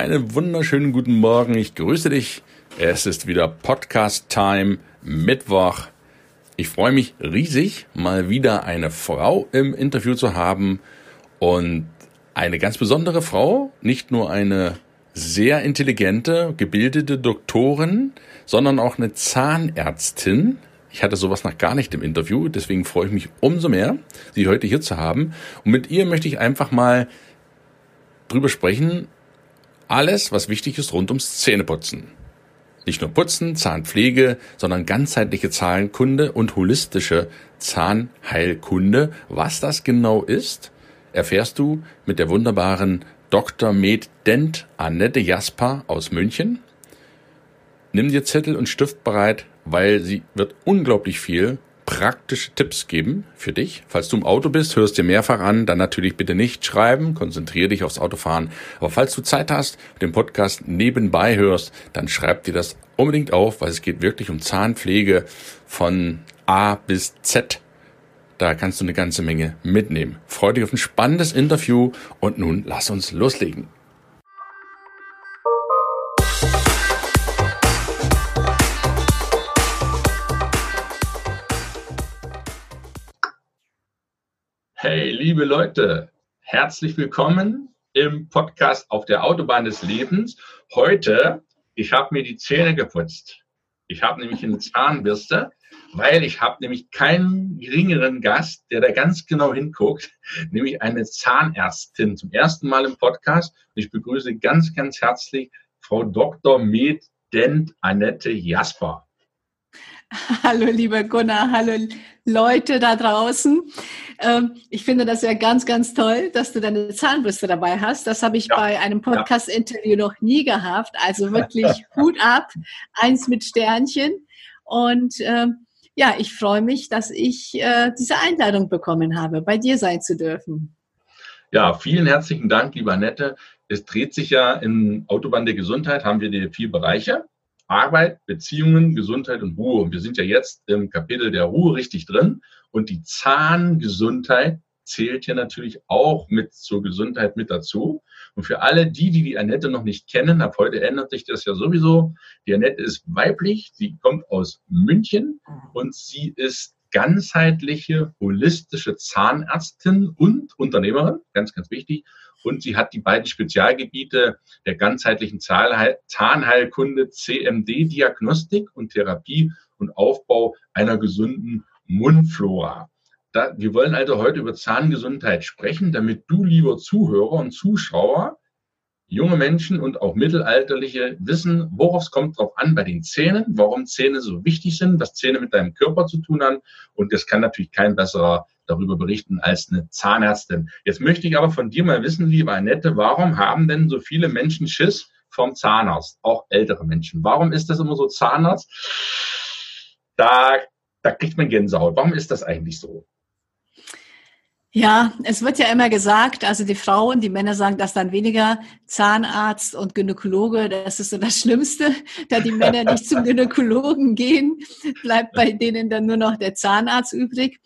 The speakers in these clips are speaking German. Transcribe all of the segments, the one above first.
Einen wunderschönen guten Morgen. Ich grüße dich. Es ist wieder Podcast Time, Mittwoch. Ich freue mich riesig, mal wieder eine Frau im Interview zu haben und eine ganz besondere Frau, nicht nur eine sehr intelligente, gebildete Doktorin, sondern auch eine Zahnärztin. Ich hatte sowas noch gar nicht im Interview, deswegen freue ich mich umso mehr, sie heute hier zu haben. Und mit ihr möchte ich einfach mal drüber sprechen, alles, was wichtig ist rund ums Zähneputzen. Nicht nur Putzen, Zahnpflege, sondern ganzheitliche Zahnkunde und holistische Zahnheilkunde. Was das genau ist, erfährst du mit der wunderbaren Dr. Med Dent Annette Jasper aus München. Nimm dir Zettel und Stift bereit, weil sie wird unglaublich viel praktische Tipps geben für dich. Falls du im Auto bist, hörst dir mehrfach an, dann natürlich bitte nicht schreiben, konzentriere dich aufs Autofahren. Aber falls du Zeit hast, den Podcast nebenbei hörst, dann schreib dir das unbedingt auf, weil es geht wirklich um Zahnpflege von A bis Z. Da kannst du eine ganze Menge mitnehmen. Freue dich auf ein spannendes Interview und nun lass uns loslegen. Liebe Leute, herzlich willkommen im Podcast auf der Autobahn des Lebens. Heute, ich habe mir die Zähne geputzt. Ich habe nämlich eine Zahnbürste, weil ich habe nämlich keinen geringeren Gast, der da ganz genau hinguckt, nämlich eine Zahnärztin zum ersten Mal im Podcast. Ich begrüße ganz, ganz herzlich Frau Dr. Med Dent Annette Jasper. Hallo, lieber Gunnar, hallo Leute da draußen. Ähm, ich finde das ja ganz, ganz toll, dass du deine Zahnbürste dabei hast. Das habe ich ja. bei einem Podcast-Interview noch nie gehabt. Also wirklich Hut ab, eins mit Sternchen. Und ähm, ja, ich freue mich, dass ich äh, diese Einladung bekommen habe, bei dir sein zu dürfen. Ja, vielen herzlichen Dank, lieber Annette. Es dreht sich ja in Autobahn der Gesundheit, haben wir die vier Bereiche. Arbeit, Beziehungen, Gesundheit und Ruhe. Und wir sind ja jetzt im Kapitel der Ruhe richtig drin. Und die Zahngesundheit zählt hier natürlich auch mit zur Gesundheit mit dazu. Und für alle die, die die Annette noch nicht kennen, ab heute ändert sich das ja sowieso. Die Annette ist weiblich, sie kommt aus München und sie ist ganzheitliche, holistische Zahnärztin und Unternehmerin, ganz, ganz wichtig und sie hat die beiden Spezialgebiete der ganzheitlichen Zahnheilkunde, CMD-Diagnostik und Therapie und Aufbau einer gesunden Mundflora. Da, wir wollen also heute über Zahngesundheit sprechen, damit du, lieber Zuhörer und Zuschauer, junge Menschen und auch Mittelalterliche wissen, worauf es kommt drauf an bei den Zähnen, warum Zähne so wichtig sind, was Zähne mit deinem Körper zu tun haben. Und das kann natürlich kein besserer darüber berichten als eine Zahnärztin. Jetzt möchte ich aber von dir mal wissen, liebe Annette, warum haben denn so viele Menschen Schiss vom Zahnarzt, auch ältere Menschen? Warum ist das immer so Zahnarzt? Da, da kriegt man Gänsehaut. Warum ist das eigentlich so? Ja, es wird ja immer gesagt, also die Frauen, die Männer sagen das dann weniger, Zahnarzt und Gynäkologe, das ist so das Schlimmste, da die Männer nicht zum Gynäkologen gehen, bleibt bei denen dann nur noch der Zahnarzt übrig.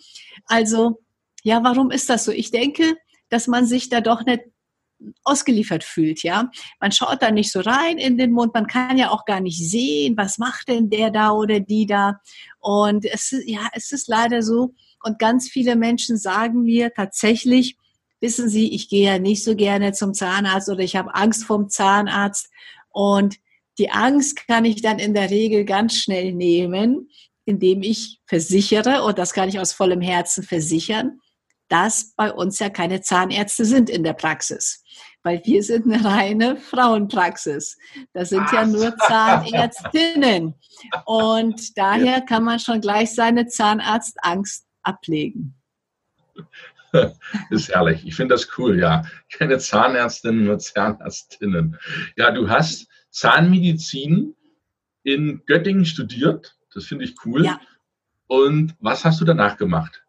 Also, ja, warum ist das so? Ich denke, dass man sich da doch nicht ausgeliefert fühlt, ja. Man schaut da nicht so rein in den Mund, man kann ja auch gar nicht sehen, was macht denn der da oder die da. Und es ist, ja, es ist leider so, und ganz viele Menschen sagen mir tatsächlich, wissen Sie, ich gehe ja nicht so gerne zum Zahnarzt oder ich habe Angst vom Zahnarzt. Und die Angst kann ich dann in der Regel ganz schnell nehmen, indem ich versichere, und das kann ich aus vollem Herzen versichern, dass bei uns ja keine Zahnärzte sind in der Praxis. Weil wir sind eine reine Frauenpraxis. Das sind ja nur Zahnärztinnen. Und daher kann man schon gleich seine Zahnarztangst ablegen. Das ist herrlich. Ich finde das cool, ja. Keine Zahnärztinnen, nur Zahnärztinnen. Ja, du hast Zahnmedizin in Göttingen studiert. Das finde ich cool. Ja. Und was hast du danach gemacht?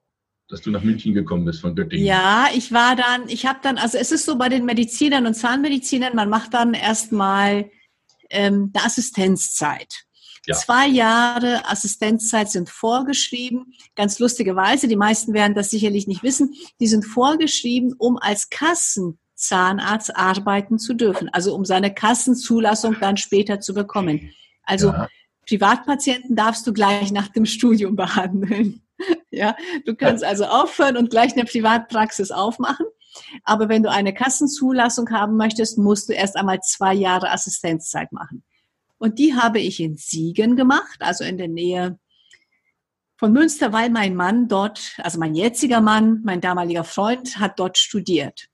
dass du nach München gekommen bist von Göttingen. Ja, ich war dann, ich habe dann, also es ist so bei den Medizinern und Zahnmedizinern, man macht dann erstmal ähm, eine Assistenzzeit. Ja. Zwei Jahre Assistenzzeit sind vorgeschrieben. Ganz lustigerweise, die meisten werden das sicherlich nicht wissen, die sind vorgeschrieben, um als Kassenzahnarzt arbeiten zu dürfen. Also um seine Kassenzulassung dann später zu bekommen. Also ja. Privatpatienten darfst du gleich nach dem Studium behandeln. ja, du kannst also aufhören und gleich eine Privatpraxis aufmachen. Aber wenn du eine Kassenzulassung haben möchtest, musst du erst einmal zwei Jahre Assistenzzeit machen. Und die habe ich in Siegen gemacht, also in der Nähe von Münster, weil mein Mann dort, also mein jetziger Mann, mein damaliger Freund, hat dort studiert.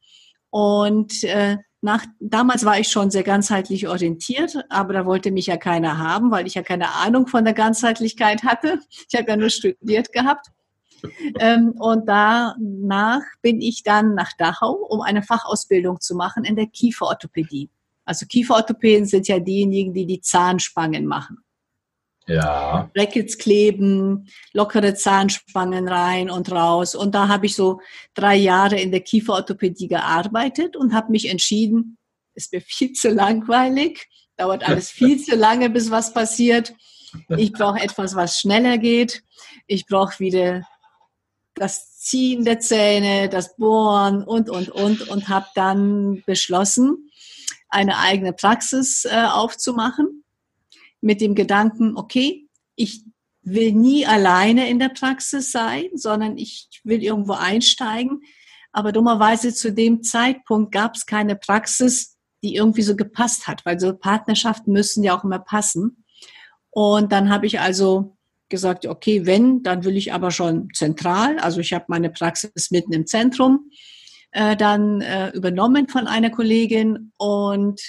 Und äh, nach, damals war ich schon sehr ganzheitlich orientiert, aber da wollte mich ja keiner haben, weil ich ja keine Ahnung von der Ganzheitlichkeit hatte. Ich habe ja nur studiert gehabt. Ähm, und danach bin ich dann nach Dachau, um eine Fachausbildung zu machen in der Kieferorthopädie. Also Kieferorthopäden sind ja diejenigen, die die Zahnspangen machen. Ja. Brackets kleben, lockere Zahnspangen rein und raus. Und da habe ich so drei Jahre in der Kieferorthopädie gearbeitet und habe mich entschieden, ist mir viel zu langweilig, dauert alles viel zu lange, bis was passiert. Ich brauche etwas, was schneller geht. Ich brauche wieder das Ziehen der Zähne, das Bohren und, und, und. Und habe dann beschlossen, eine eigene Praxis äh, aufzumachen mit dem Gedanken, okay, ich will nie alleine in der Praxis sein, sondern ich will irgendwo einsteigen. Aber dummerweise zu dem Zeitpunkt gab es keine Praxis, die irgendwie so gepasst hat, weil so Partnerschaften müssen ja auch immer passen. Und dann habe ich also gesagt, okay, wenn, dann will ich aber schon zentral. Also ich habe meine Praxis mitten im Zentrum äh, dann äh, übernommen von einer Kollegin und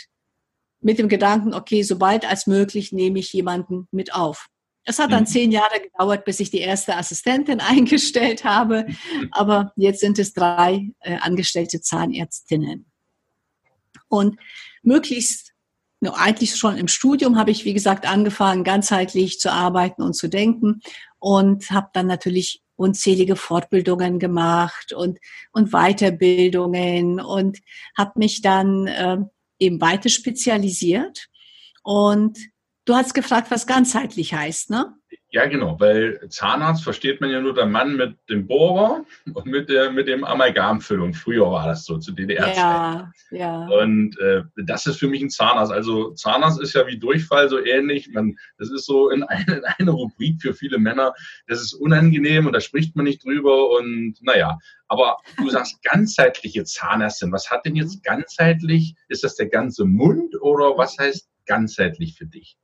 mit dem Gedanken, okay, sobald als möglich nehme ich jemanden mit auf. Es hat dann mhm. zehn Jahre gedauert, bis ich die erste Assistentin eingestellt habe, aber jetzt sind es drei äh, angestellte Zahnärztinnen. Und möglichst, no, eigentlich schon im Studium habe ich, wie gesagt, angefangen, ganzheitlich zu arbeiten und zu denken und habe dann natürlich unzählige Fortbildungen gemacht und, und Weiterbildungen und habe mich dann äh, eben weiter spezialisiert. Und du hast gefragt, was ganzheitlich heißt, ne? Ja, genau, weil Zahnarzt versteht man ja nur der Mann mit dem Bohrer und mit, der, mit dem Amalgamfüllung. Früher war das so, zu DDR-Zeiten. Ja, ja. Und äh, das ist für mich ein Zahnarzt. Also Zahnarzt ist ja wie Durchfall so ähnlich. Man, das ist so in eine, in eine Rubrik für viele Männer. Das ist unangenehm und da spricht man nicht drüber. Und naja, aber du sagst ganzheitliche Zahnärztin. Was hat denn jetzt ganzheitlich? Ist das der ganze Mund oder was heißt ganzheitlich für dich?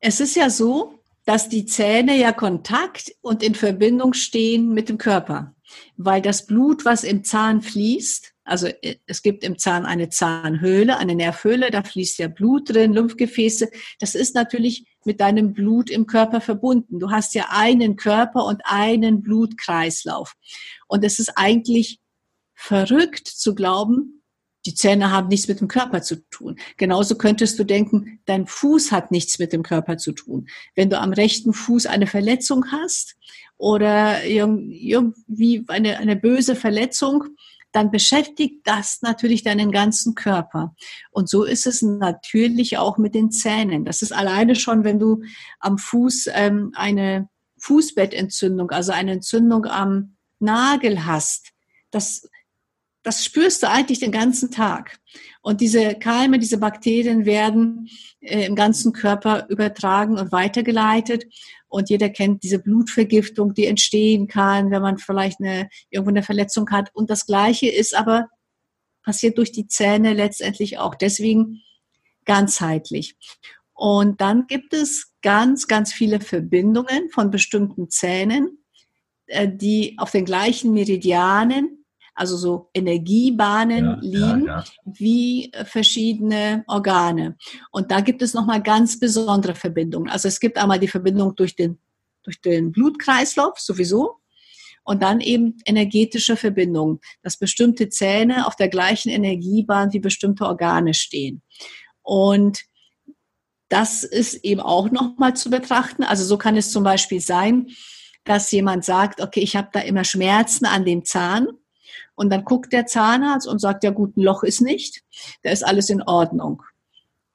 Es ist ja so, dass die Zähne ja Kontakt und in Verbindung stehen mit dem Körper, weil das Blut, was im Zahn fließt, also äh, es gibt im Zahn eine Zahnhöhle, eine Nervhöhle, da fließt ja Blut drin, Lymphgefäße. Das ist natürlich mit deinem Blut im Körper verbunden. Du hast ja einen Körper und einen Blutkreislauf. Und es ist eigentlich verrückt zu glauben, die Zähne haben nichts mit dem Körper zu tun. Genauso könntest du denken, dein Fuß hat nichts mit dem Körper zu tun. Wenn du am rechten Fuß eine Verletzung hast oder irgendwie eine, eine böse Verletzung, dann beschäftigt das natürlich deinen ganzen Körper. Und so ist es natürlich auch mit den Zähnen. Das ist alleine schon, wenn du am Fuß ähm, eine Fußbettentzündung, also eine Entzündung am Nagel hast. Das das spürst du eigentlich den ganzen Tag. Und diese Keime, diese Bakterien werden äh, im ganzen Körper übertragen und weitergeleitet. Und jeder kennt diese Blutvergiftung, die entstehen kann, wenn man vielleicht eine, irgendwo eine Verletzung hat. Und das Gleiche ist aber passiert durch die Zähne letztendlich auch. Deswegen ganzheitlich. Und dann gibt es ganz, ganz viele Verbindungen von bestimmten Zähnen, äh, die auf den gleichen Meridianen also so Energiebahnen ja, liegen, ja, ja. wie verschiedene Organe. Und da gibt es nochmal ganz besondere Verbindungen. Also es gibt einmal die Verbindung durch den, durch den Blutkreislauf sowieso und dann eben energetische Verbindungen, dass bestimmte Zähne auf der gleichen Energiebahn wie bestimmte Organe stehen. Und das ist eben auch nochmal zu betrachten. Also so kann es zum Beispiel sein, dass jemand sagt, okay, ich habe da immer Schmerzen an dem Zahn. Und dann guckt der Zahnarzt und sagt, ja gut, ein Loch ist nicht, da ist alles in Ordnung.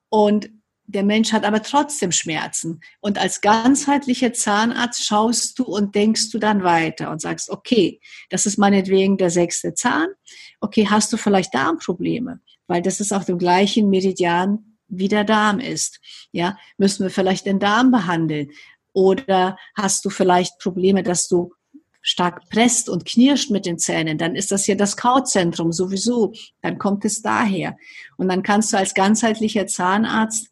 Und der Mensch hat aber trotzdem Schmerzen. Und als ganzheitlicher Zahnarzt schaust du und denkst du dann weiter und sagst, okay, das ist meinetwegen der sechste Zahn. Okay, hast du vielleicht Darmprobleme? Weil das ist auf dem gleichen Meridian wie der Darm ist. Ja, müssen wir vielleicht den Darm behandeln? Oder hast du vielleicht Probleme, dass du stark presst und knirscht mit den Zähnen, dann ist das ja das Kauzentrum sowieso. Dann kommt es daher. Und dann kannst du als ganzheitlicher Zahnarzt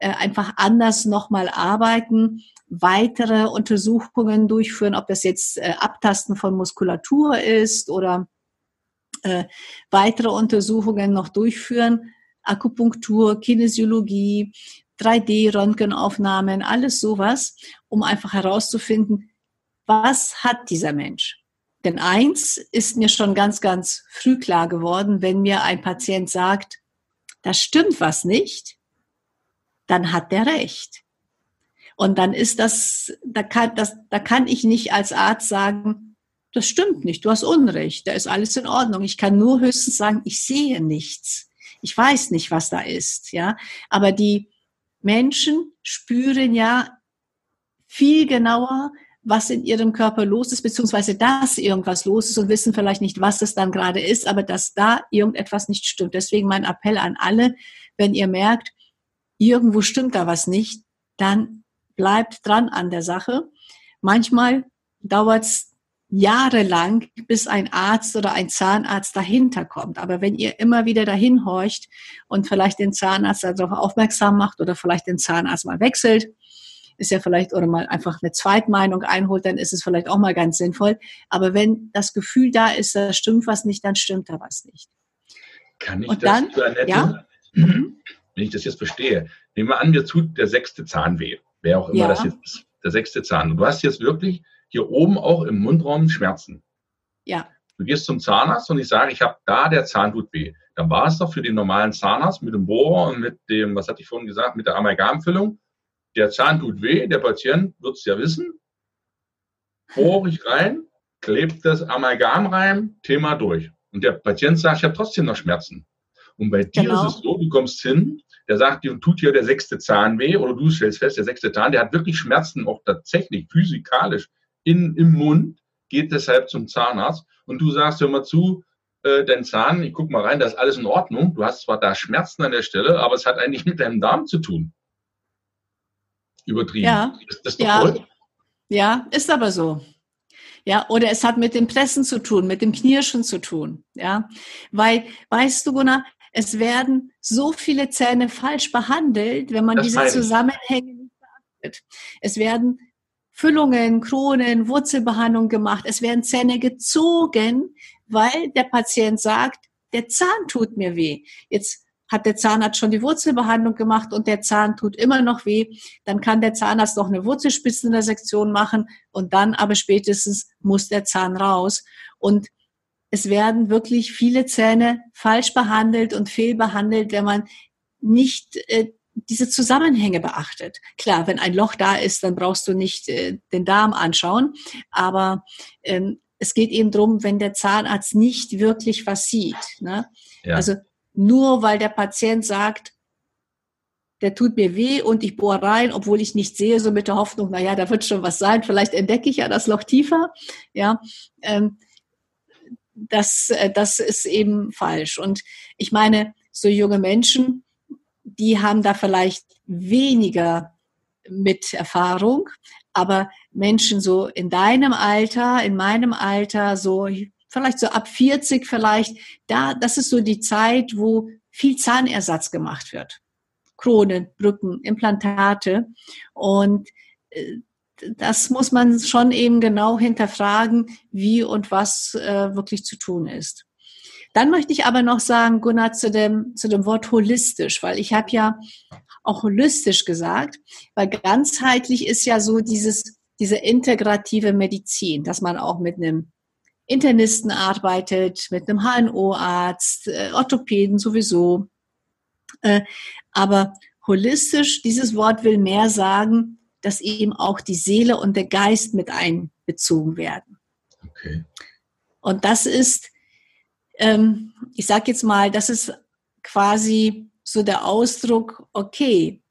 äh, einfach anders nochmal arbeiten, weitere Untersuchungen durchführen, ob das jetzt äh, Abtasten von Muskulatur ist oder äh, weitere Untersuchungen noch durchführen, Akupunktur, Kinesiologie, 3D-Röntgenaufnahmen, alles sowas, um einfach herauszufinden, was hat dieser Mensch? Denn eins ist mir schon ganz, ganz früh klar geworden, wenn mir ein Patient sagt, da stimmt was nicht, dann hat der recht. Und dann ist das, da kann, das, da kann ich nicht als Arzt sagen, das stimmt nicht, du hast Unrecht, da ist alles in Ordnung. Ich kann nur höchstens sagen, ich sehe nichts. Ich weiß nicht, was da ist, ja. Aber die Menschen spüren ja viel genauer, was in ihrem Körper los ist, beziehungsweise dass irgendwas los ist und wissen vielleicht nicht, was es dann gerade ist, aber dass da irgendetwas nicht stimmt. Deswegen mein Appell an alle, wenn ihr merkt, irgendwo stimmt da was nicht, dann bleibt dran an der Sache. Manchmal dauert es jahrelang, bis ein Arzt oder ein Zahnarzt dahinter kommt. Aber wenn ihr immer wieder dahin horcht und vielleicht den Zahnarzt darauf aufmerksam macht oder vielleicht den Zahnarzt mal wechselt, ist ja vielleicht, oder mal einfach eine Zweitmeinung einholt, dann ist es vielleicht auch mal ganz sinnvoll. Aber wenn das Gefühl da ist, da stimmt was nicht, dann stimmt da was nicht. Kann ich Und das, dann, ja? wenn ich das jetzt verstehe, nehmen wir an, mir tut der sechste Zahn weh, wer auch immer ja. das jetzt ist, der sechste Zahn. Und du hast jetzt wirklich hier oben auch im Mundraum Schmerzen. Ja. Du gehst zum Zahnarzt und ich sage, ich habe da, der Zahn tut weh. Dann war es doch für den normalen Zahnarzt mit dem Bohrer und mit dem, was hatte ich vorhin gesagt, mit der Amalgamfüllung der Zahn tut weh, der Patient wird es ja wissen. Bohre ich rein, klebt das Amalgam rein, Thema durch. Und der Patient sagt, ich habe trotzdem noch Schmerzen. Und bei dir genau. ist es so, du kommst hin, der sagt, dir tut hier der sechste Zahn weh, oder du stellst fest, der sechste Zahn, der hat wirklich Schmerzen, auch tatsächlich physikalisch in, im Mund, geht deshalb zum Zahnarzt. Und du sagst, hör mal zu, äh, dein Zahn, ich guck mal rein, da ist alles in Ordnung. Du hast zwar da Schmerzen an der Stelle, aber es hat eigentlich mit deinem Darm zu tun übertrieben. Ja, ist das doch ja. Toll? ja, ist aber so. Ja, oder es hat mit dem Pressen zu tun, mit dem Knirschen zu tun. Ja, weil, weißt du, Gunnar, es werden so viele Zähne falsch behandelt, wenn man das diese Zusammenhänge nicht beachtet. Es werden Füllungen, Kronen, Wurzelbehandlung gemacht. Es werden Zähne gezogen, weil der Patient sagt, der Zahn tut mir weh. Jetzt hat der Zahnarzt schon die Wurzelbehandlung gemacht und der Zahn tut immer noch weh, dann kann der Zahnarzt noch eine Wurzelspitzenintersektion machen und dann aber spätestens muss der Zahn raus. Und es werden wirklich viele Zähne falsch behandelt und fehlbehandelt, wenn man nicht äh, diese Zusammenhänge beachtet. Klar, wenn ein Loch da ist, dann brauchst du nicht äh, den Darm anschauen, aber ähm, es geht eben drum, wenn der Zahnarzt nicht wirklich was sieht. Ne? Ja. Also nur weil der Patient sagt, der tut mir weh und ich bohre rein, obwohl ich nicht sehe, so mit der Hoffnung, na ja, da wird schon was sein, vielleicht entdecke ich ja das Loch tiefer, ja, ähm, das, äh, das ist eben falsch. Und ich meine, so junge Menschen, die haben da vielleicht weniger mit Erfahrung, aber Menschen so in deinem Alter, in meinem Alter, so vielleicht so ab 40 vielleicht, da, das ist so die Zeit, wo viel Zahnersatz gemacht wird. Kronen, Brücken, Implantate. Und äh, das muss man schon eben genau hinterfragen, wie und was äh, wirklich zu tun ist. Dann möchte ich aber noch sagen, Gunnar, zu dem, zu dem Wort holistisch, weil ich habe ja auch holistisch gesagt, weil ganzheitlich ist ja so dieses, diese integrative Medizin, dass man auch mit einem Internisten arbeitet, mit einem HNO-Arzt, äh, Orthopäden sowieso. Äh, aber holistisch, dieses Wort will mehr sagen, dass eben auch die Seele und der Geist mit einbezogen werden. Okay. Und das ist, ähm, ich sage jetzt mal, das ist quasi so der Ausdruck, okay,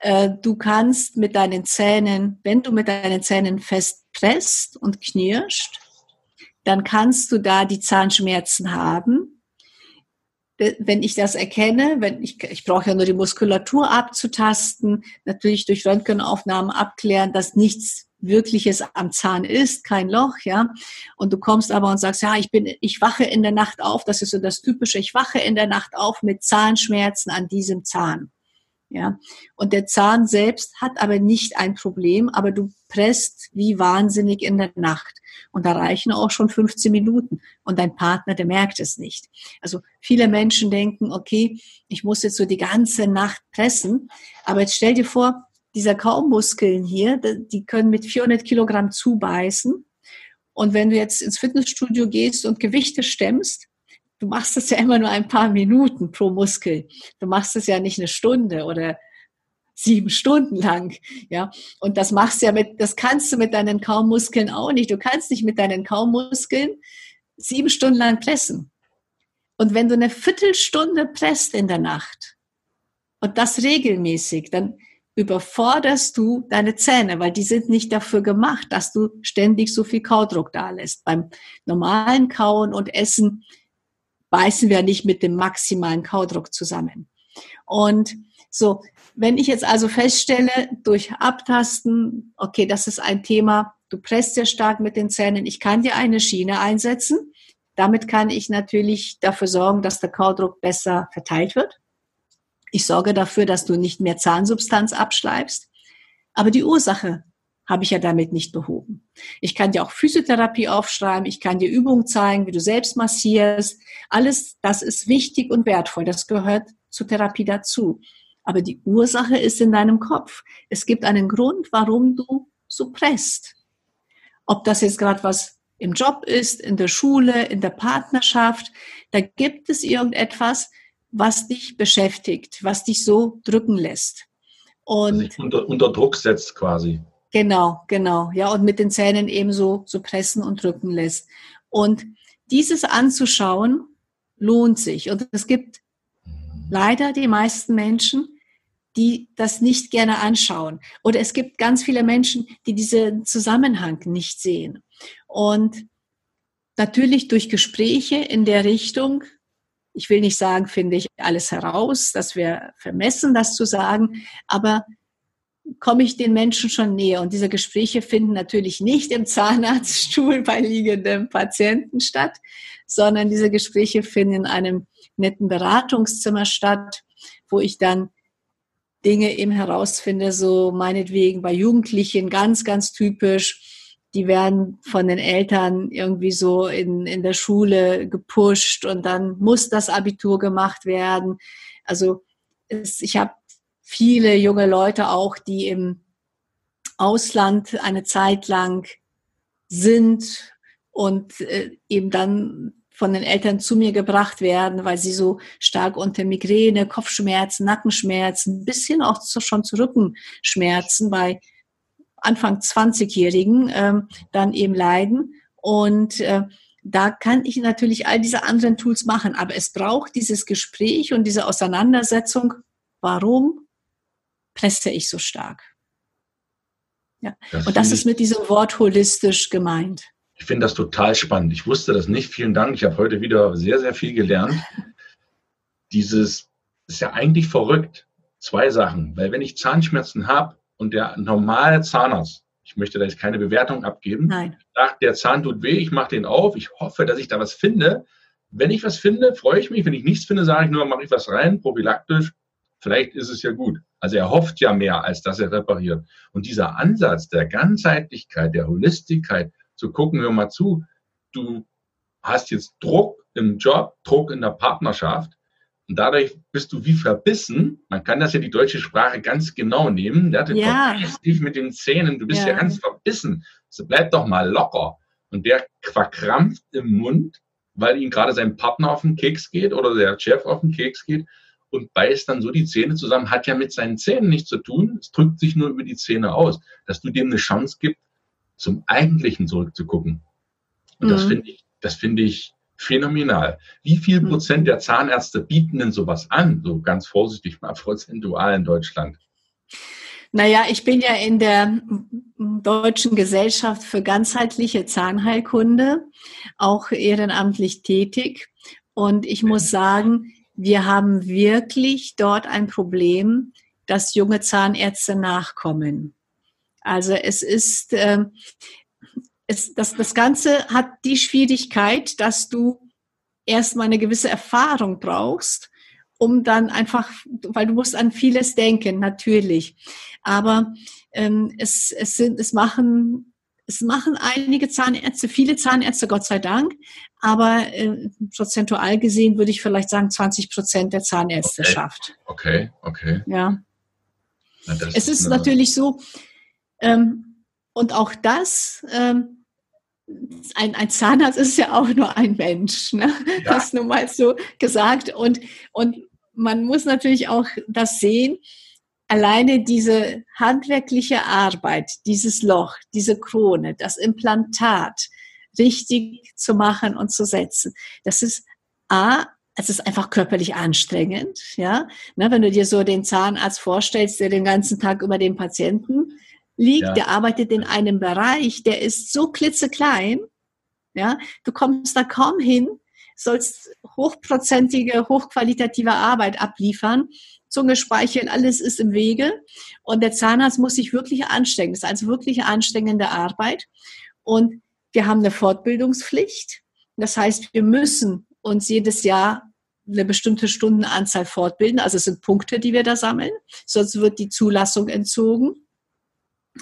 äh, du kannst mit deinen Zähnen, wenn du mit deinen Zähnen fest presst und knirscht, dann kannst du da die Zahnschmerzen haben. Wenn ich das erkenne, wenn ich, ich brauche ja nur die Muskulatur abzutasten, natürlich durch Röntgenaufnahmen abklären, dass nichts wirkliches am Zahn ist, kein Loch, ja. Und du kommst aber und sagst, ja, ich bin, ich wache in der Nacht auf, das ist so das Typische, ich wache in der Nacht auf mit Zahnschmerzen an diesem Zahn. Ja, und der Zahn selbst hat aber nicht ein Problem, aber du presst wie wahnsinnig in der Nacht. Und da reichen auch schon 15 Minuten. Und dein Partner, der merkt es nicht. Also viele Menschen denken, okay, ich muss jetzt so die ganze Nacht pressen. Aber jetzt stell dir vor, dieser Kaummuskeln hier, die können mit 400 Kilogramm zubeißen. Und wenn du jetzt ins Fitnessstudio gehst und Gewichte stemmst, du machst es ja immer nur ein paar Minuten pro Muskel. Du machst es ja nicht eine Stunde oder sieben Stunden lang, ja. Und das machst du ja mit, das kannst du mit deinen Kaummuskeln auch nicht. Du kannst nicht mit deinen Kaummuskeln sieben Stunden lang pressen. Und wenn du eine Viertelstunde presst in der Nacht und das regelmäßig, dann überforderst du deine Zähne, weil die sind nicht dafür gemacht, dass du ständig so viel Kaudruck da lässt. Beim normalen Kauen und Essen beißen wir nicht mit dem maximalen Kaudruck zusammen. Und so, wenn ich jetzt also feststelle, durch Abtasten, okay, das ist ein Thema, du presst sehr stark mit den Zähnen, ich kann dir eine Schiene einsetzen. Damit kann ich natürlich dafür sorgen, dass der Kaudruck besser verteilt wird. Ich sorge dafür, dass du nicht mehr Zahnsubstanz abschleibst. Aber die Ursache habe ich ja damit nicht behoben. Ich kann dir auch Physiotherapie aufschreiben, ich kann dir Übungen zeigen, wie du selbst massierst. Alles das ist wichtig und wertvoll. Das gehört zur Therapie dazu. Aber die Ursache ist in deinem Kopf. Es gibt einen Grund, warum du so presst. Ob das jetzt gerade was im Job ist, in der Schule, in der Partnerschaft, da gibt es irgendetwas, was dich beschäftigt, was dich so drücken lässt. Und unter, unter Druck setzt quasi. Genau, genau. Ja, und mit den Zähnen eben so, so pressen und drücken lässt. Und dieses anzuschauen lohnt sich. Und es gibt leider die meisten Menschen, die das nicht gerne anschauen. Oder es gibt ganz viele Menschen, die diesen Zusammenhang nicht sehen. Und natürlich durch Gespräche in der Richtung, ich will nicht sagen, finde ich alles heraus, dass wir vermessen, das zu sagen, aber komme ich den Menschen schon näher. Und diese Gespräche finden natürlich nicht im Zahnarztstuhl bei liegendem Patienten statt, sondern diese Gespräche finden in einem netten Beratungszimmer statt, wo ich dann Dinge eben herausfinde, so meinetwegen bei Jugendlichen ganz, ganz typisch. Die werden von den Eltern irgendwie so in, in der Schule gepusht und dann muss das Abitur gemacht werden. Also es, ich habe viele junge Leute auch, die im Ausland eine Zeit lang sind und äh, eben dann von den Eltern zu mir gebracht werden, weil sie so stark unter Migräne, Kopfschmerzen, Nackenschmerzen, bis hin auch zu, schon zu Rückenschmerzen bei Anfang 20-Jährigen ähm, dann eben leiden. Und äh, da kann ich natürlich all diese anderen Tools machen, aber es braucht dieses Gespräch und diese Auseinandersetzung. Warum presse ich so stark. Ja. Das und das ist mit diesem Wort holistisch gemeint. Ich finde das total spannend. Ich wusste das nicht. Vielen Dank. Ich habe heute wieder sehr, sehr viel gelernt. Dieses ist ja eigentlich verrückt. Zwei Sachen. Weil wenn ich Zahnschmerzen habe und der normale Zahnarzt, ich möchte da jetzt keine Bewertung abgeben, Nein. sagt, der Zahn tut weh, ich mache den auf, ich hoffe, dass ich da was finde. Wenn ich was finde, freue ich mich. Wenn ich nichts finde, sage ich nur, mache ich was rein, prophylaktisch vielleicht ist es ja gut. Also er hofft ja mehr, als dass er repariert. Und dieser Ansatz der Ganzheitlichkeit, der Holistigkeit, zu gucken, hör mal zu, du hast jetzt Druck im Job, Druck in der Partnerschaft und dadurch bist du wie verbissen. Man kann das ja die deutsche Sprache ganz genau nehmen. Der ja. dich mit den Zähnen, du bist ja. ja ganz verbissen. Also bleib doch mal locker. Und der verkrampft im Mund, weil ihm gerade sein Partner auf den Keks geht oder der Chef auf den Keks geht und beißt dann so die Zähne zusammen, hat ja mit seinen Zähnen nichts zu tun. Es drückt sich nur über die Zähne aus, dass du dem eine Chance gibst, zum Eigentlichen zurückzugucken. Und mhm. das finde ich, das finde ich phänomenal. Wie viel mhm. Prozent der Zahnärzte bieten denn sowas an? So ganz vorsichtig mal prozentual in Deutschland. Naja, ich bin ja in der Deutschen Gesellschaft für ganzheitliche Zahnheilkunde auch ehrenamtlich tätig. Und ich muss sagen, wir haben wirklich dort ein Problem, dass junge Zahnärzte nachkommen. Also es ist, äh, es, das, das Ganze hat die Schwierigkeit, dass du erstmal eine gewisse Erfahrung brauchst, um dann einfach, weil du musst an vieles denken, natürlich. Aber ähm, es, es, sind, es machen es machen einige Zahnärzte, viele Zahnärzte, Gott sei Dank, aber äh, prozentual gesehen würde ich vielleicht sagen 20 Prozent der Zahnärzte okay. schafft. Okay, okay. Ja. Na, es ist, ist natürlich so, ähm, und auch das, ähm, ein, ein Zahnarzt ist ja auch nur ein Mensch, ne? Ja. das nur mal so gesagt. Und, und man muss natürlich auch das sehen, alleine diese handwerkliche Arbeit, dieses Loch, diese Krone, das Implantat richtig zu machen und zu setzen, das ist A, es ist einfach körperlich anstrengend, ja. Ne, wenn du dir so den Zahnarzt vorstellst, der den ganzen Tag über den Patienten liegt, ja. der arbeitet in einem Bereich, der ist so klitzeklein, ja. Du kommst da kaum hin, sollst hochprozentige, hochqualitative Arbeit abliefern Zunge, Speichel, alles ist im Wege. Und der Zahnarzt muss sich wirklich anstrengen. Das ist also wirklich anstrengende Arbeit. Und wir haben eine Fortbildungspflicht. Das heißt, wir müssen uns jedes Jahr eine bestimmte Stundenanzahl fortbilden. Also es sind Punkte, die wir da sammeln. Sonst wird die Zulassung entzogen.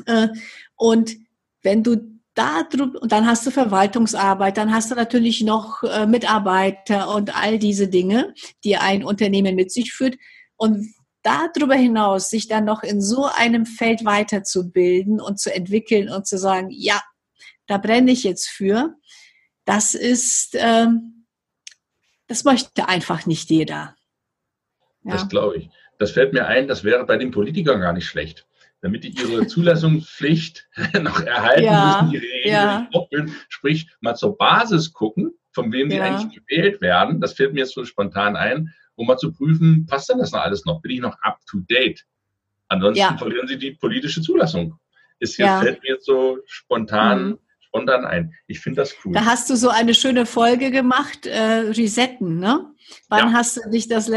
Äh, und wenn du da drüber, und dann hast du Verwaltungsarbeit, dann hast du natürlich noch äh, Mitarbeiter und all diese Dinge, die ein Unternehmen mit sich führt. Und darüber hinaus sich dann noch in so einem Feld weiterzubilden und zu entwickeln und zu sagen, ja, da brenne ich jetzt für, das ist, ähm, das möchte einfach nicht jeder. Ja. Das glaube ich. Das fällt mir ein, das wäre bei den Politikern gar nicht schlecht. Damit die ihre Zulassungspflicht noch erhalten ja, müssen, ihre ja. sprich mal zur Basis gucken, von wem die eigentlich gewählt werden. Das fällt mir jetzt so spontan ein um mal zu prüfen, passt denn das noch alles noch? Bin ich noch up to date? Ansonsten ja. verlieren Sie die politische Zulassung. Jetzt, ja. fällt mir so spontan, mhm. spontan ein. Ich finde das cool. Da hast du so eine schöne Folge gemacht, äh, Resetten, ne? Wann ja. hast du dich das,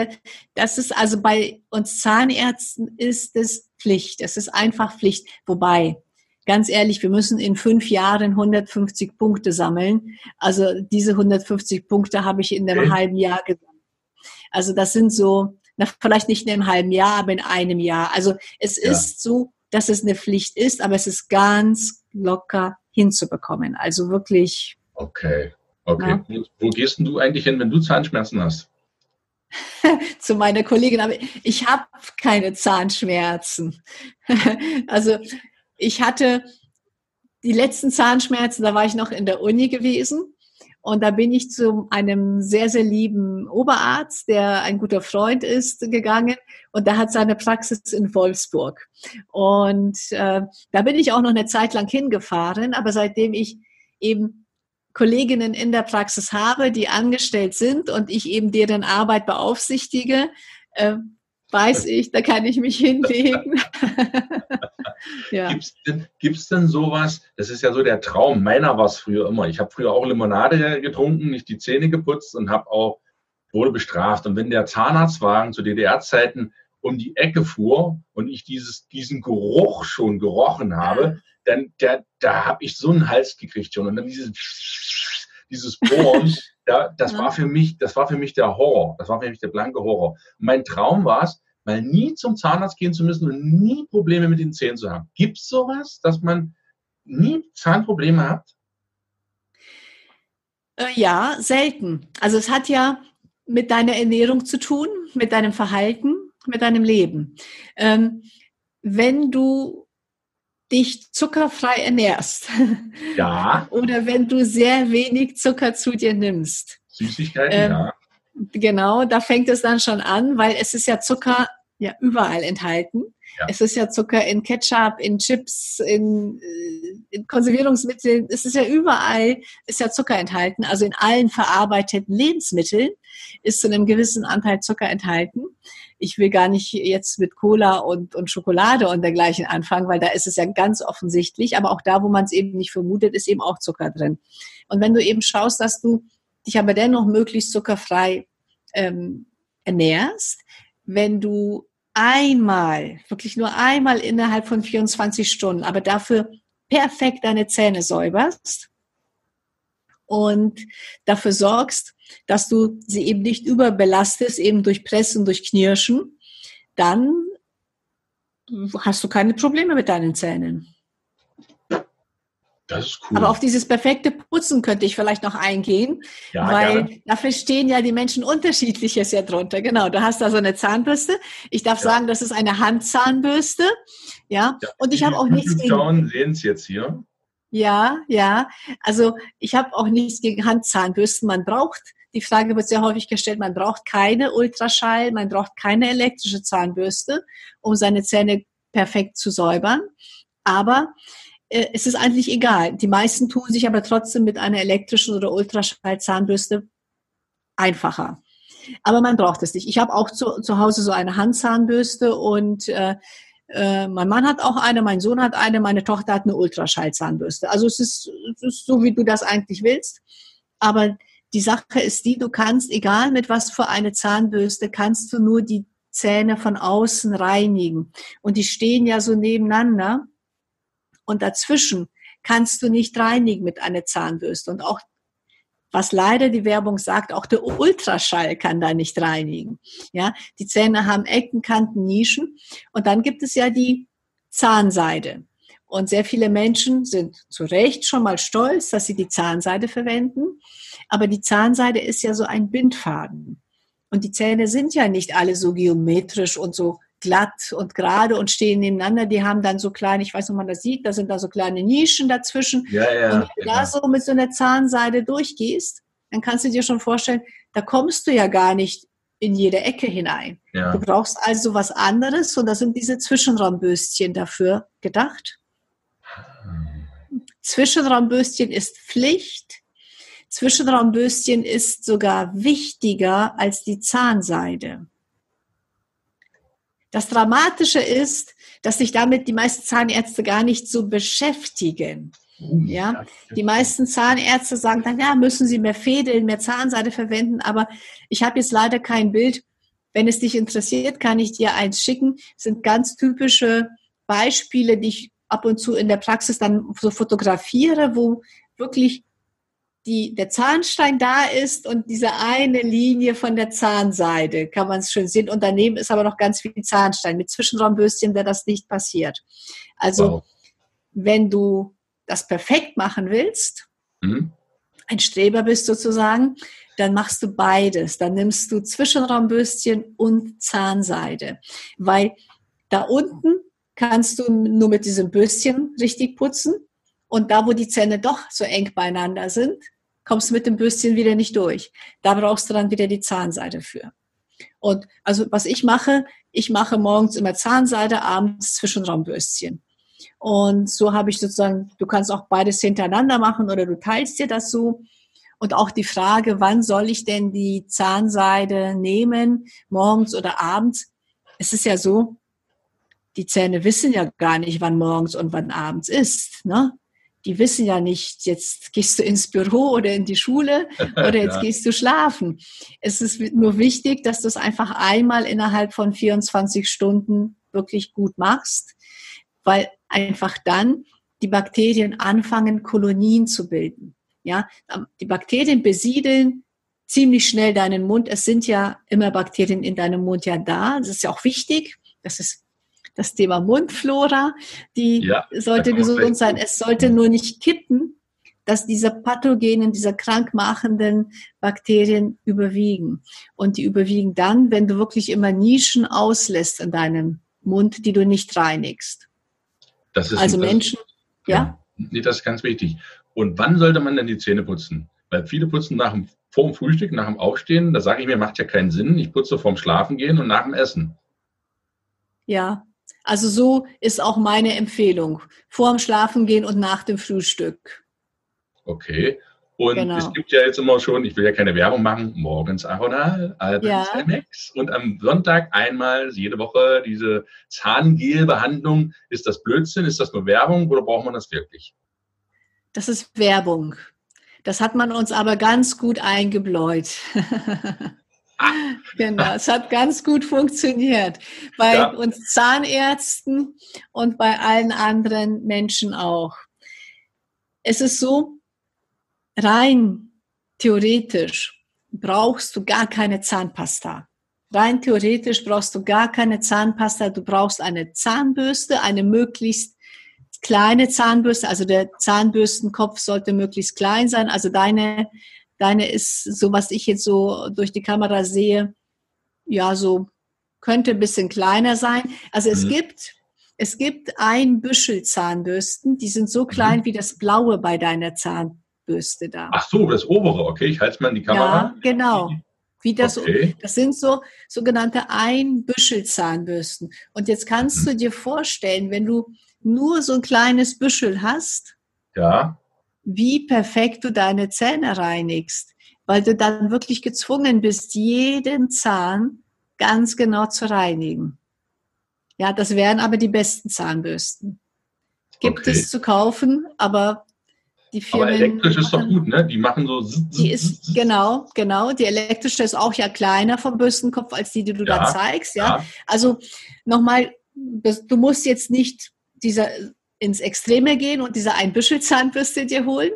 das ist also bei uns Zahnärzten ist es Pflicht. Es ist einfach Pflicht. Wobei, ganz ehrlich, wir müssen in fünf Jahren 150 Punkte sammeln. Also diese 150 Punkte habe ich in einem okay. halben Jahr gesammelt. Also das sind so, na, vielleicht nicht in einem halben Jahr, aber in einem Jahr. Also es ja. ist so, dass es eine Pflicht ist, aber es ist ganz locker hinzubekommen. Also wirklich. Okay. Okay. Ja. Wo, wo gehst denn du eigentlich hin, wenn du Zahnschmerzen hast? zu meiner Kollegin, aber ich habe keine Zahnschmerzen. also ich hatte die letzten Zahnschmerzen, da war ich noch in der Uni gewesen und da bin ich zu einem sehr, sehr lieben Oberarzt, der ein guter Freund ist, gegangen. Und der hat seine Praxis in Wolfsburg. Und äh, da bin ich auch noch eine Zeit lang hingefahren. Aber seitdem ich eben Kolleginnen in der Praxis habe, die angestellt sind und ich eben deren Arbeit beaufsichtige, äh, weiß ich, da kann ich mich hinlegen. ja. Gibt es denn, gibt's denn sowas, das ist ja so der Traum, meiner war es früher immer. Ich habe früher auch Limonade getrunken, nicht die Zähne geputzt und habe auch, wurde bestraft. Und wenn der Zahnarztwagen zu DDR-Zeiten um die Ecke fuhr und ich dieses, diesen Geruch schon gerochen habe, dann der, da habe ich so einen Hals gekriegt schon. Und dann dieses, dieses Bohren, da, das war für mich, das war für mich der Horror. Das war für mich der blanke Horror. Und mein Traum war es, mal nie zum Zahnarzt gehen zu müssen und nie Probleme mit den Zähnen zu haben. Gibt es sowas, dass man nie Zahnprobleme hat? Äh, ja, selten. Also es hat ja mit deiner Ernährung zu tun, mit deinem Verhalten, mit deinem Leben. Ähm, wenn du dich zuckerfrei ernährst. Ja. Oder wenn du sehr wenig Zucker zu dir nimmst. Süßigkeiten, ähm, ja. Genau, da fängt es dann schon an, weil es ist ja Zucker ja überall enthalten. Ja. Es ist ja Zucker in Ketchup, in Chips, in, äh, in, Konservierungsmitteln. Es ist ja überall, ist ja Zucker enthalten. Also in allen verarbeiteten Lebensmitteln ist zu einem gewissen Anteil Zucker enthalten. Ich will gar nicht jetzt mit Cola und, und Schokolade und dergleichen anfangen, weil da ist es ja ganz offensichtlich. Aber auch da, wo man es eben nicht vermutet, ist eben auch Zucker drin. Und wenn du eben schaust, dass du dich aber dennoch möglichst zuckerfrei ähm, ernährst, wenn du einmal, wirklich nur einmal innerhalb von 24 Stunden, aber dafür perfekt deine Zähne säuberst und dafür sorgst, dass du sie eben nicht überbelastest, eben durch Pressen, durch Knirschen, dann hast du keine Probleme mit deinen Zähnen. Das ist cool. Aber auf dieses perfekte Putzen könnte ich vielleicht noch eingehen, ja, weil gerne. da verstehen ja die Menschen unterschiedliches ja drunter. Genau, du hast da so eine Zahnbürste. Ich darf ja. sagen, das ist eine Handzahnbürste. Ja, ja und ich habe auch nichts gegen... sehen es jetzt hier. Ja, ja. Also ich habe auch nichts gegen Handzahnbürsten. Man braucht, die Frage wird sehr häufig gestellt, man braucht keine Ultraschall, man braucht keine elektrische Zahnbürste, um seine Zähne perfekt zu säubern. Aber es ist eigentlich egal. Die meisten tun sich aber trotzdem mit einer elektrischen oder Ultraschallzahnbürste einfacher. Aber man braucht es nicht. Ich habe auch zu, zu Hause so eine Handzahnbürste und äh, äh, mein Mann hat auch eine, mein Sohn hat eine, meine Tochter hat eine Ultraschallzahnbürste. Also es ist, es ist so, wie du das eigentlich willst. Aber die Sache ist die, du kannst, egal mit was für eine Zahnbürste, kannst du nur die Zähne von außen reinigen. Und die stehen ja so nebeneinander und dazwischen kannst du nicht reinigen mit einer Zahnbürste. Und auch, was leider die Werbung sagt, auch der Ultraschall kann da nicht reinigen. Ja, die Zähne haben Ecken, Kanten, Nischen. Und dann gibt es ja die Zahnseide. Und sehr viele Menschen sind zu Recht schon mal stolz, dass sie die Zahnseide verwenden. Aber die Zahnseide ist ja so ein Bindfaden. Und die Zähne sind ja nicht alle so geometrisch und so glatt und gerade und stehen nebeneinander. Die haben dann so kleine, ich weiß nicht, ob man das sieht, da sind da so kleine Nischen dazwischen. Ja, ja, und wenn du genau. da so mit so einer Zahnseide durchgehst, dann kannst du dir schon vorstellen, da kommst du ja gar nicht in jede Ecke hinein. Ja. Du brauchst also was anderes und da sind diese Zwischenraumbürstchen dafür gedacht. Zwischenraumbürstchen ist Pflicht. Zwischenraumbürstchen ist sogar wichtiger als die Zahnseide. Das Dramatische ist, dass sich damit die meisten Zahnärzte gar nicht so beschäftigen. Oh, ja, die meisten Zahnärzte sagen dann, ja, müssen Sie mehr Fädeln, mehr Zahnseide verwenden, aber ich habe jetzt leider kein Bild. Wenn es dich interessiert, kann ich dir eins schicken. Das sind ganz typische Beispiele, die ich ab und zu in der Praxis dann so fotografiere, wo wirklich die, der Zahnstein da ist und diese eine Linie von der Zahnseide, kann man es schön sehen. Und daneben ist aber noch ganz viel Zahnstein. Mit Zwischenraumbürstchen wäre das nicht passiert. Also, wow. wenn du das perfekt machen willst, mhm. ein Streber bist sozusagen, dann machst du beides. Dann nimmst du Zwischenraumbürstchen und Zahnseide. Weil da unten kannst du nur mit diesem Bürstchen richtig putzen und da, wo die Zähne doch so eng beieinander sind, kommst du mit dem Bürstchen wieder nicht durch. Da brauchst du dann wieder die Zahnseide für. Und also was ich mache, ich mache morgens immer Zahnseide, abends Zwischenraumbürstchen. Und so habe ich sozusagen, du kannst auch beides hintereinander machen oder du teilst dir das so. Und auch die Frage, wann soll ich denn die Zahnseide nehmen, morgens oder abends? Es ist ja so, die Zähne wissen ja gar nicht, wann morgens und wann abends ist. Ne? Die wissen ja nicht, jetzt gehst du ins Büro oder in die Schule oder jetzt ja. gehst du schlafen. Es ist nur wichtig, dass du es einfach einmal innerhalb von 24 Stunden wirklich gut machst, weil einfach dann die Bakterien anfangen, Kolonien zu bilden. Ja, die Bakterien besiedeln ziemlich schnell deinen Mund. Es sind ja immer Bakterien in deinem Mund ja da. Das ist ja auch wichtig. Das ist das Thema Mundflora, die ja, sollte gesund sein. Es sollte nur nicht kippen, dass diese pathogenen, diese krankmachenden Bakterien überwiegen. Und die überwiegen dann, wenn du wirklich immer Nischen auslässt in deinem Mund, die du nicht reinigst. Das ist also das, Menschen, ja? Nee, das ist ganz wichtig. Und wann sollte man denn die Zähne putzen? Weil viele putzen nach dem vorm Frühstück, nach dem Aufstehen, da sage ich mir, macht ja keinen Sinn. Ich putze vorm Schlafengehen und nach dem Essen. Ja, also so ist auch meine Empfehlung. Vorm Schlafengehen und nach dem Frühstück. Okay. Und genau. es gibt ja jetzt immer schon, ich will ja keine Werbung machen, morgens Aronal, abends ja. MX und am Sonntag einmal jede Woche diese Zahngelbehandlung. Ist das Blödsinn? Ist das nur Werbung oder braucht man das wirklich? Das ist Werbung. Das hat man uns aber ganz gut eingebläut. genau, es hat ganz gut funktioniert. Bei ja. uns Zahnärzten und bei allen anderen Menschen auch. Es ist so, rein theoretisch brauchst du gar keine Zahnpasta. Rein theoretisch brauchst du gar keine Zahnpasta. Du brauchst eine Zahnbürste, eine möglichst kleine Zahnbürste. Also der Zahnbürstenkopf sollte möglichst klein sein. Also deine, deine ist, so was ich jetzt so durch die Kamera sehe, ja, so könnte ein bisschen kleiner sein. Also es mhm. gibt, es gibt ein Büschel Zahnbürsten, die sind so klein mhm. wie das blaue bei deiner Zahn, Bürste da. Ach so, das obere, okay, ich halte es mal in die Kamera. Ja, genau. Wie das, okay. das sind so sogenannte Einbüschelzahnbürsten. Und jetzt kannst du dir vorstellen, wenn du nur so ein kleines Büschel hast, ja. Wie perfekt du deine Zähne reinigst, weil du dann wirklich gezwungen bist, jeden Zahn ganz genau zu reinigen. Ja, das wären aber die besten Zahnbürsten. Gibt okay. es zu kaufen, aber die Firmen Aber elektrisch ist doch gut, ne? Die machen so. Die ist, genau, genau. Die elektrische ist auch ja kleiner vom Bürstenkopf als die, die du ja, da zeigst, ja. ja. Also nochmal, du musst jetzt nicht dieser ins Extreme gehen und diese Einbüschelzahnbürste dir holen,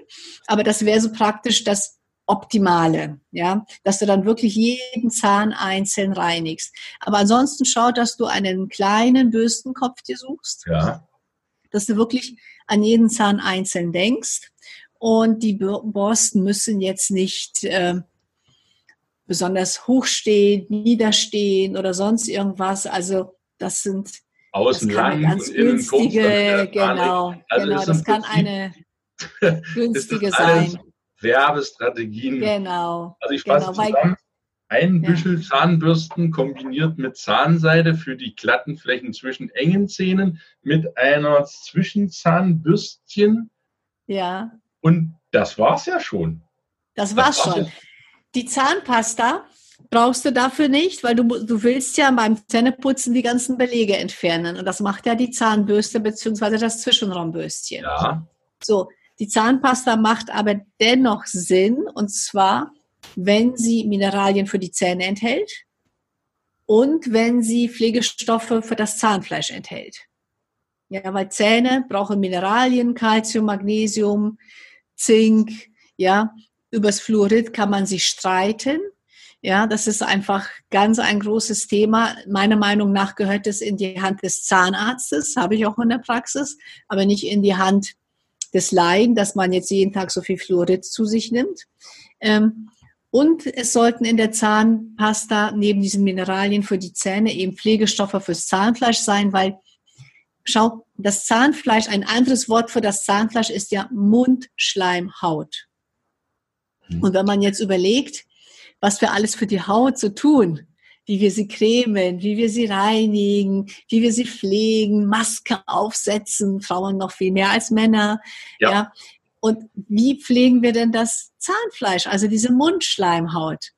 aber das wäre so praktisch das Optimale, ja, dass du dann wirklich jeden Zahn einzeln reinigst. Aber ansonsten schau, dass du einen kleinen Bürstenkopf dir suchst, ja. dass du wirklich an jeden Zahn einzeln denkst und die Borsten müssen jetzt nicht äh, besonders hoch stehen, niederstehen oder sonst irgendwas. Also das sind außen lang ganz günstige, genau, also genau, das kann eine günstige sein. Werbestrategien. Genau. Also ich fasse genau, zusammen. Ein Büschel ja. Zahnbürsten kombiniert mit Zahnseide für die glatten Flächen zwischen engen Zähnen mit einer Zwischenzahnbürstchen. Ja. Und das war's ja schon. Das war's, das war's schon. Die Zahnpasta brauchst du dafür nicht, weil du, du willst ja beim Zähneputzen die ganzen Belege entfernen. Und das macht ja die Zahnbürste bzw. das Zwischenraumbürstchen. Ja. So, die Zahnpasta macht aber dennoch Sinn, und zwar, wenn sie Mineralien für die Zähne enthält und wenn sie Pflegestoffe für das Zahnfleisch enthält. Ja, weil Zähne brauchen Mineralien, Calcium, Magnesium, Zink, ja. Übers Fluorid kann man sich streiten. Ja, das ist einfach ganz ein großes Thema. Meiner Meinung nach gehört es in die Hand des Zahnarztes, habe ich auch in der Praxis, aber nicht in die Hand des Laien, dass man jetzt jeden Tag so viel Fluorid zu sich nimmt. Ähm, und es sollten in der Zahnpasta neben diesen Mineralien für die Zähne eben Pflegestoffe fürs Zahnfleisch sein, weil Schau, das Zahnfleisch, ein anderes Wort für das Zahnfleisch ist ja Mundschleimhaut. Mhm. Und wenn man jetzt überlegt, was wir alles für die Haut zu so tun, wie wir sie cremen, wie wir sie reinigen, wie wir sie pflegen, Maske aufsetzen, Frauen noch viel mehr als Männer, ja. ja. Und wie pflegen wir denn das Zahnfleisch, also diese Mundschleimhaut?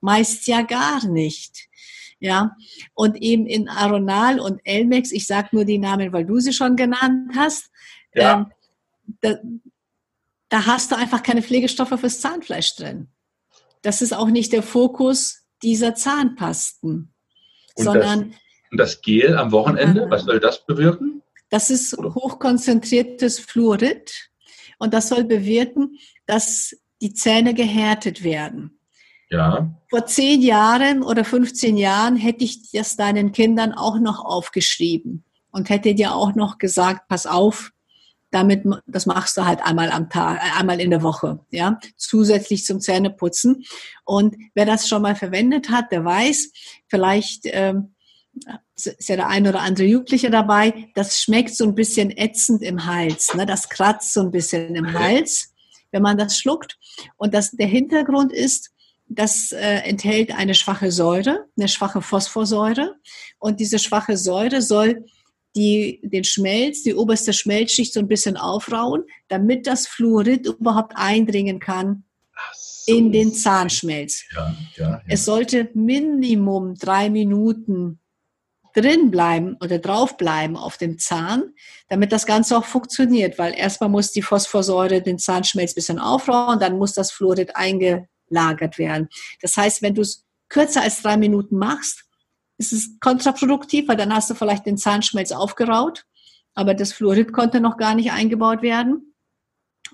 Meist ja gar nicht. Ja, und eben in Aronal und Elmex, ich sage nur die Namen, weil du sie schon genannt hast, ja. ähm, da, da hast du einfach keine Pflegestoffe fürs Zahnfleisch drin. Das ist auch nicht der Fokus dieser Zahnpasten, und sondern das, und das Gel am Wochenende, was soll das bewirken? Das ist hochkonzentriertes Fluorid und das soll bewirken, dass die Zähne gehärtet werden. Ja. Vor zehn Jahren oder 15 Jahren hätte ich das deinen Kindern auch noch aufgeschrieben und hätte dir auch noch gesagt, pass auf, damit, das machst du halt einmal am Tag, äh, einmal in der Woche, ja, zusätzlich zum Zähneputzen. Und wer das schon mal verwendet hat, der weiß, vielleicht ähm, ist ja der ein oder andere Jugendliche dabei, das schmeckt so ein bisschen ätzend im Hals, ne? das kratzt so ein bisschen im Hals, wenn man das schluckt. Und das, der Hintergrund ist, das äh, enthält eine schwache Säure, eine schwache Phosphorsäure. Und diese schwache Säure soll die, den Schmelz, die oberste Schmelzschicht so ein bisschen aufrauen, damit das Fluorid überhaupt eindringen kann so. in den Zahnschmelz. Ja, ja, ja. Es sollte Minimum drei Minuten drin bleiben oder drauf bleiben auf dem Zahn, damit das Ganze auch funktioniert, weil erstmal muss die Phosphorsäure den Zahnschmelz ein bisschen aufrauen, dann muss das Fluorid eingelagert werden. Das heißt, wenn du es kürzer als drei Minuten machst, ist es kontraproduktiv, weil dann hast du vielleicht den Zahnschmelz aufgeraut, aber das Fluorid konnte noch gar nicht eingebaut werden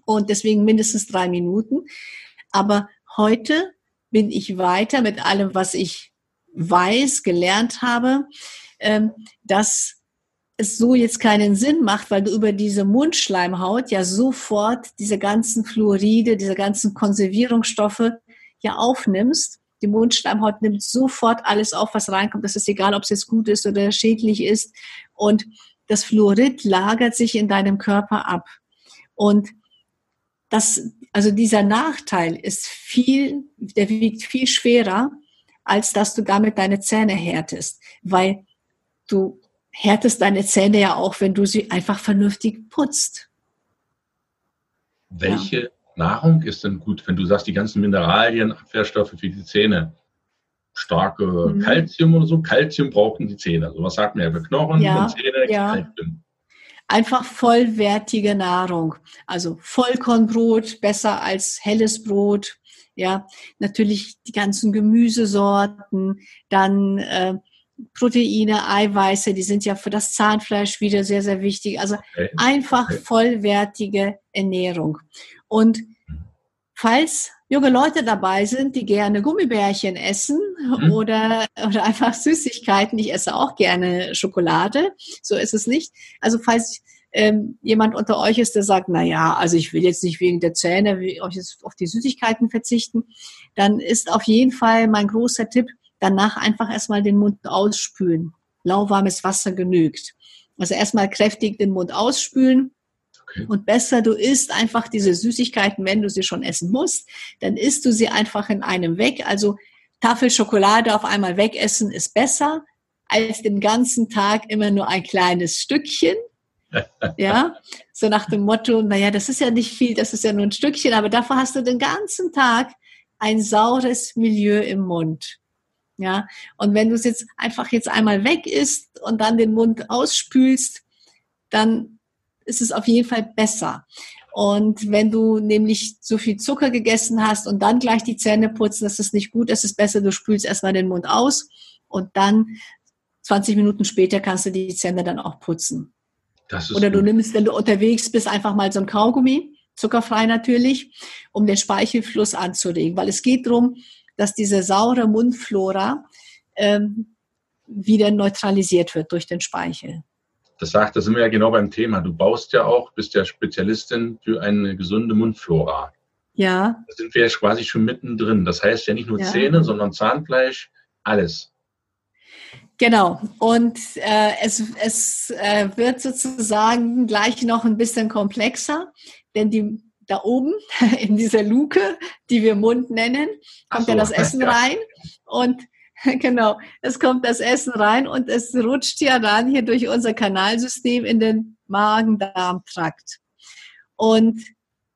und deswegen mindestens drei Minuten. Aber heute bin ich weiter mit allem, was ich weiß, gelernt habe, ähm, dass es so jetzt keinen Sinn macht, weil du über diese Mundschleimhaut ja sofort diese ganzen Fluoride, diese ganzen Konservierungsstoffe ja aufnimmst. Die Mundschleimhaut nimmt sofort alles auf, was reinkommt. Das ist egal, ob es jetzt gut ist oder schädlich ist. Und das Fluorid lagert sich in deinem Körper ab. Und das, also dieser Nachteil ist viel, der wiegt viel schwerer, als dass du damit deine Zähne härtest. Weil du härtest deine Zähne ja auch, wenn du sie einfach vernünftig putzt. Welche ja. Nahrung ist denn gut, wenn du sagst, die ganzen Mineralien, Abwehrstoffe für die Zähne? Starke mhm. Kalzium oder so? Kalzium brauchen die Zähne. Also was sagt man ja für Knochen ja, Zähne? Ja. Kalzium. Einfach vollwertige Nahrung. Also Vollkornbrot besser als helles Brot. Ja, natürlich die ganzen Gemüsesorten, dann äh, Proteine, Eiweiße, die sind ja für das Zahnfleisch wieder sehr, sehr wichtig. Also okay. einfach vollwertige Ernährung. Und falls junge Leute dabei sind, die gerne Gummibärchen essen mhm. oder, oder einfach Süßigkeiten, ich esse auch gerne Schokolade, so ist es nicht. Also falls ähm, jemand unter euch ist, der sagt, na ja, also ich will jetzt nicht wegen der Zähne euch jetzt auf die Süßigkeiten verzichten, dann ist auf jeden Fall mein großer Tipp, Danach einfach erstmal den Mund ausspülen. Lauwarmes Wasser genügt. Also erstmal kräftig den Mund ausspülen. Und besser, du isst einfach diese Süßigkeiten, wenn du sie schon essen musst, dann isst du sie einfach in einem weg. Also Tafel Schokolade auf einmal wegessen ist besser, als den ganzen Tag immer nur ein kleines Stückchen. ja, so nach dem Motto, naja, das ist ja nicht viel, das ist ja nur ein Stückchen, aber dafür hast du den ganzen Tag ein saures Milieu im Mund. Ja, und wenn du es jetzt einfach jetzt einmal weg isst und dann den Mund ausspülst, dann ist es auf jeden Fall besser. Und wenn du nämlich so viel Zucker gegessen hast und dann gleich die Zähne putzen, das ist nicht gut. Es ist besser, du spülst erstmal den Mund aus und dann 20 Minuten später kannst du die Zähne dann auch putzen. Oder du gut. nimmst, wenn du unterwegs bist, einfach mal so ein Kaugummi, zuckerfrei natürlich, um den Speichelfluss anzuregen. Weil es geht darum, dass diese saure Mundflora ähm, wieder neutralisiert wird durch den Speichel. Das sagt, da sind wir ja genau beim Thema. Du baust ja auch, bist ja Spezialistin für eine gesunde Mundflora. Ja. Da sind wir ja quasi schon mittendrin. Das heißt ja nicht nur ja. Zähne, sondern Zahnfleisch, alles. Genau. Und äh, es, es äh, wird sozusagen gleich noch ein bisschen komplexer, denn die da oben in dieser Luke, die wir Mund nennen, kommt so. ja das Essen rein und genau, es kommt das Essen rein und es rutscht ja dann hier durch unser Kanalsystem in den Magen-Darm-Trakt. Und